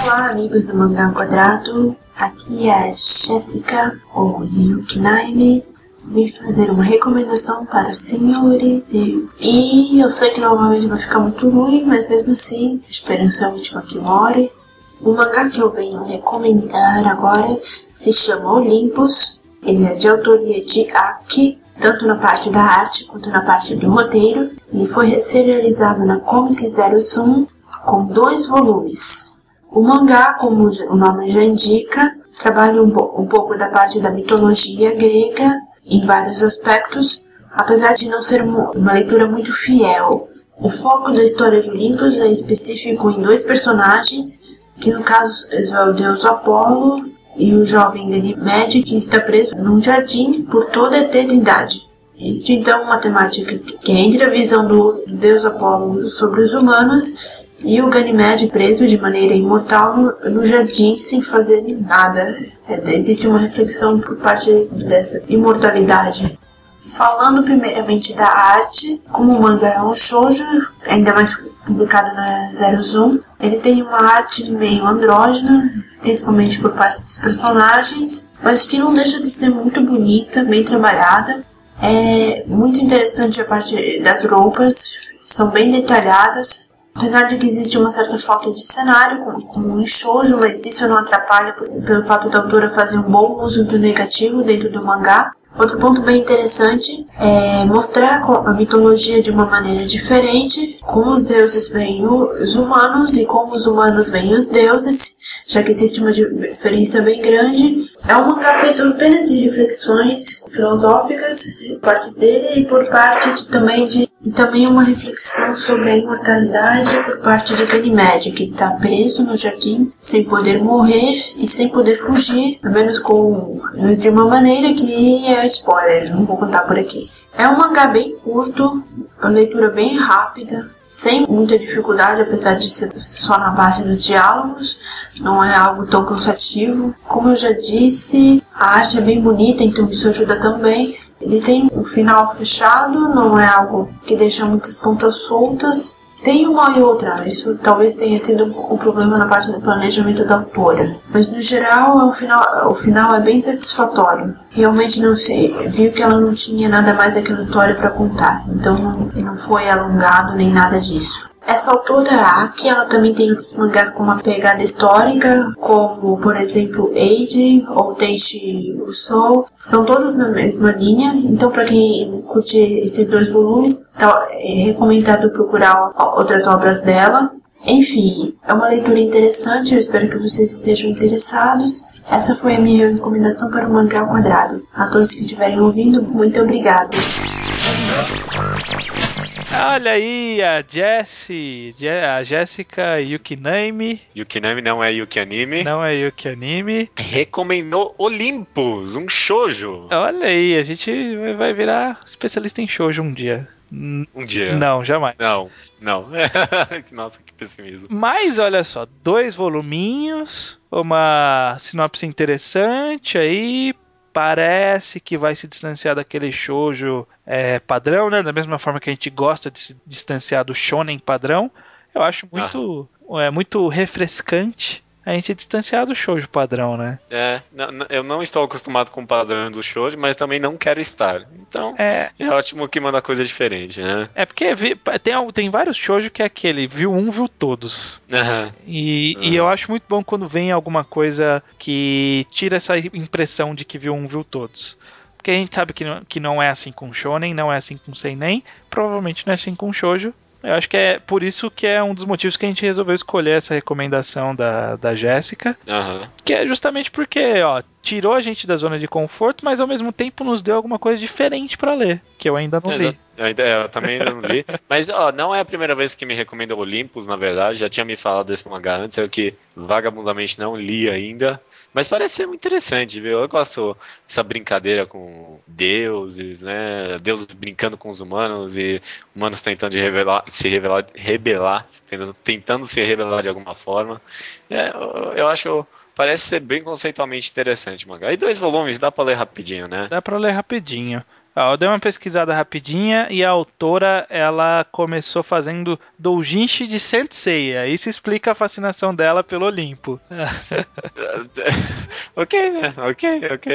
Olá, amigos do Mangá Quadrado. Aqui é a Jéssica, ou Yuki Naime. Vim fazer uma recomendação para os senhores. E, e eu sei que normalmente vai ficar muito ruim, mas mesmo assim, a esperança é a última que more. O mangá que eu venho recomendar agora se chama Olympus. Ele é de autoria de Aki, tanto na parte da arte quanto na parte do roteiro. Ele foi serializado na Comic Zero Sum com dois volumes. O mangá, como o nome já indica, trabalha um, um pouco da parte da mitologia grega em vários aspectos, apesar de não ser uma leitura muito fiel. O foco da história de Olympus é específico em dois personagens, que no caso é o deus Apolo e o jovem Ganymede, que está preso num jardim por toda a eternidade. Isto então é uma temática que é entre a visão do deus Apolo sobre os humanos e o Ganymede preso de maneira imortal no, no jardim sem fazer nada. É, existe uma reflexão por parte dessa imortalidade. Falando primeiramente da arte, como o manga é um shoujo, ainda mais publicado na Zero Zoom, ele tem uma arte meio andrógena, principalmente por parte dos personagens, mas que não deixa de ser muito bonita, bem trabalhada. É muito interessante a parte das roupas, são bem detalhadas, Apesar de que existe uma certa falta de cenário, como, como em shoujo, mas isso não atrapalha pelo fato da autora fazer um bom uso do negativo dentro do mangá. Outro ponto bem interessante é mostrar a mitologia de uma maneira diferente, como os deuses veem os humanos e como os humanos veem os deuses, já que existe uma diferença bem grande. É um feito apenas de reflexões filosóficas, partes dele, e por parte de, também de e também uma reflexão sobre a imortalidade por parte de Ganymede, que está preso no jardim, sem poder morrer e sem poder fugir, pelo menos com de uma maneira que é spoiler, não vou contar por aqui. É um mangá bem curto, uma leitura bem rápida, sem muita dificuldade, apesar de ser só na base dos diálogos, não é algo tão cansativo. Como eu já disse, a arte é bem bonita, então isso ajuda também. Ele tem um final fechado, não é algo que deixa muitas pontas soltas. Tem uma e outra, isso talvez tenha sido um problema na parte do planejamento da autora. Mas no geral, é final, o final é bem satisfatório. Realmente não sei, viu que ela não tinha nada mais daquela história para contar, então não, não foi alongado nem nada disso. Essa autora Aki, ela também tem outros mangás com uma pegada histórica, como por exemplo Age ou Tenchi o Sol, são todos na mesma linha. Então, para quem curte esses dois volumes, tá, é recomendado procurar outras obras dela. Enfim, é uma leitura interessante, eu espero que vocês estejam interessados. Essa foi a minha recomendação para o mangá ao quadrado. A todos que estiverem ouvindo, muito obrigado. Olha aí a Jessie, a Jéssica Yukinami. Yukinami não é Yuki Anime. Não é Yuki Anime. Recomendou Olympus, um shoujo. Olha aí, a gente vai virar especialista em shoujo um dia. Um dia. Não, jamais. Não, não. Nossa, que pessimismo. Mas olha só, dois voluminhos, uma sinopse interessante aí, parece que vai se distanciar daquele shoujo é, padrão, né? Da mesma forma que a gente gosta de se distanciar do shonen padrão. Eu acho muito, ah. é, muito refrescante a gente distanciar do shoujo padrão, né? É, eu não estou acostumado com o padrão do shoujo, mas também não quero estar. Então, é, é ótimo que manda coisa diferente, né? É porque tem, tem vários shoujo que é aquele, viu um, viu todos. Uhum. E, uhum. e eu acho muito bom quando vem alguma coisa que tira essa impressão de que viu um, viu todos. Porque a gente sabe que não, que não é assim com shonen, não é assim com seinen, provavelmente não é assim com shoujo. Eu acho que é por isso que é um dos motivos que a gente resolveu escolher essa recomendação da, da Jéssica. Uhum. Que é justamente porque, ó, tirou a gente da zona de conforto, mas ao mesmo tempo nos deu alguma coisa diferente para ler, que eu ainda não li. Eu, ainda, é, eu também ainda não li. mas, ó, não é a primeira vez que me recomenda Olympus, na verdade. Já tinha me falado desse mangá antes, eu que vagabundamente não li ainda. Mas parece ser muito interessante, viu? Eu gosto dessa brincadeira com deuses, né? Deuses brincando com os humanos e humanos tentando revelar, se revelar, rebelar, tentando, tentando se revelar de alguma forma. É, eu, eu acho parece ser bem conceitualmente interessante, mangá. E dois volumes, dá pra ler rapidinho, né? Dá pra ler rapidinho. Ah, eu dei uma pesquisada rapidinha e a autora ela começou fazendo doujinshi de Senseiya. Isso explica a fascinação dela pelo Olimpo. ok, né? Ok, ok.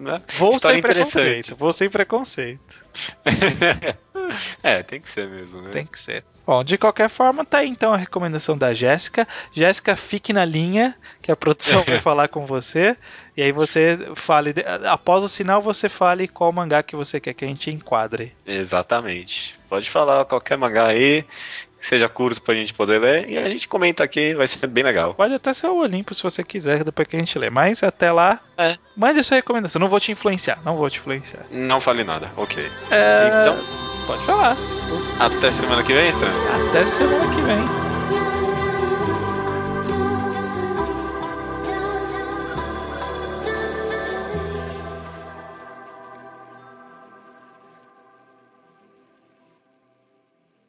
Né? Vou sem preconceito. Vou sem preconceito. é, tem que ser mesmo, né? Tem que ser. Bom, de qualquer forma, tá aí então a recomendação da Jéssica. Jéssica, fique na linha, que a produção vai falar com você. E aí você fale, após o sinal, você fale qual mangá que você quer que a gente enquadre. Exatamente. Pode falar qualquer mangá aí, que seja curto pra gente poder ler, e a gente comenta aqui, vai ser bem legal. Pode até ser o Olimpo se você quiser, depois que a gente lê. Mas até lá, é. mande sua recomendação. Não vou te influenciar, não vou te influenciar. Não fale nada, ok. É... Então, pode falar. Até semana que vem, Estranho? Até semana que vem.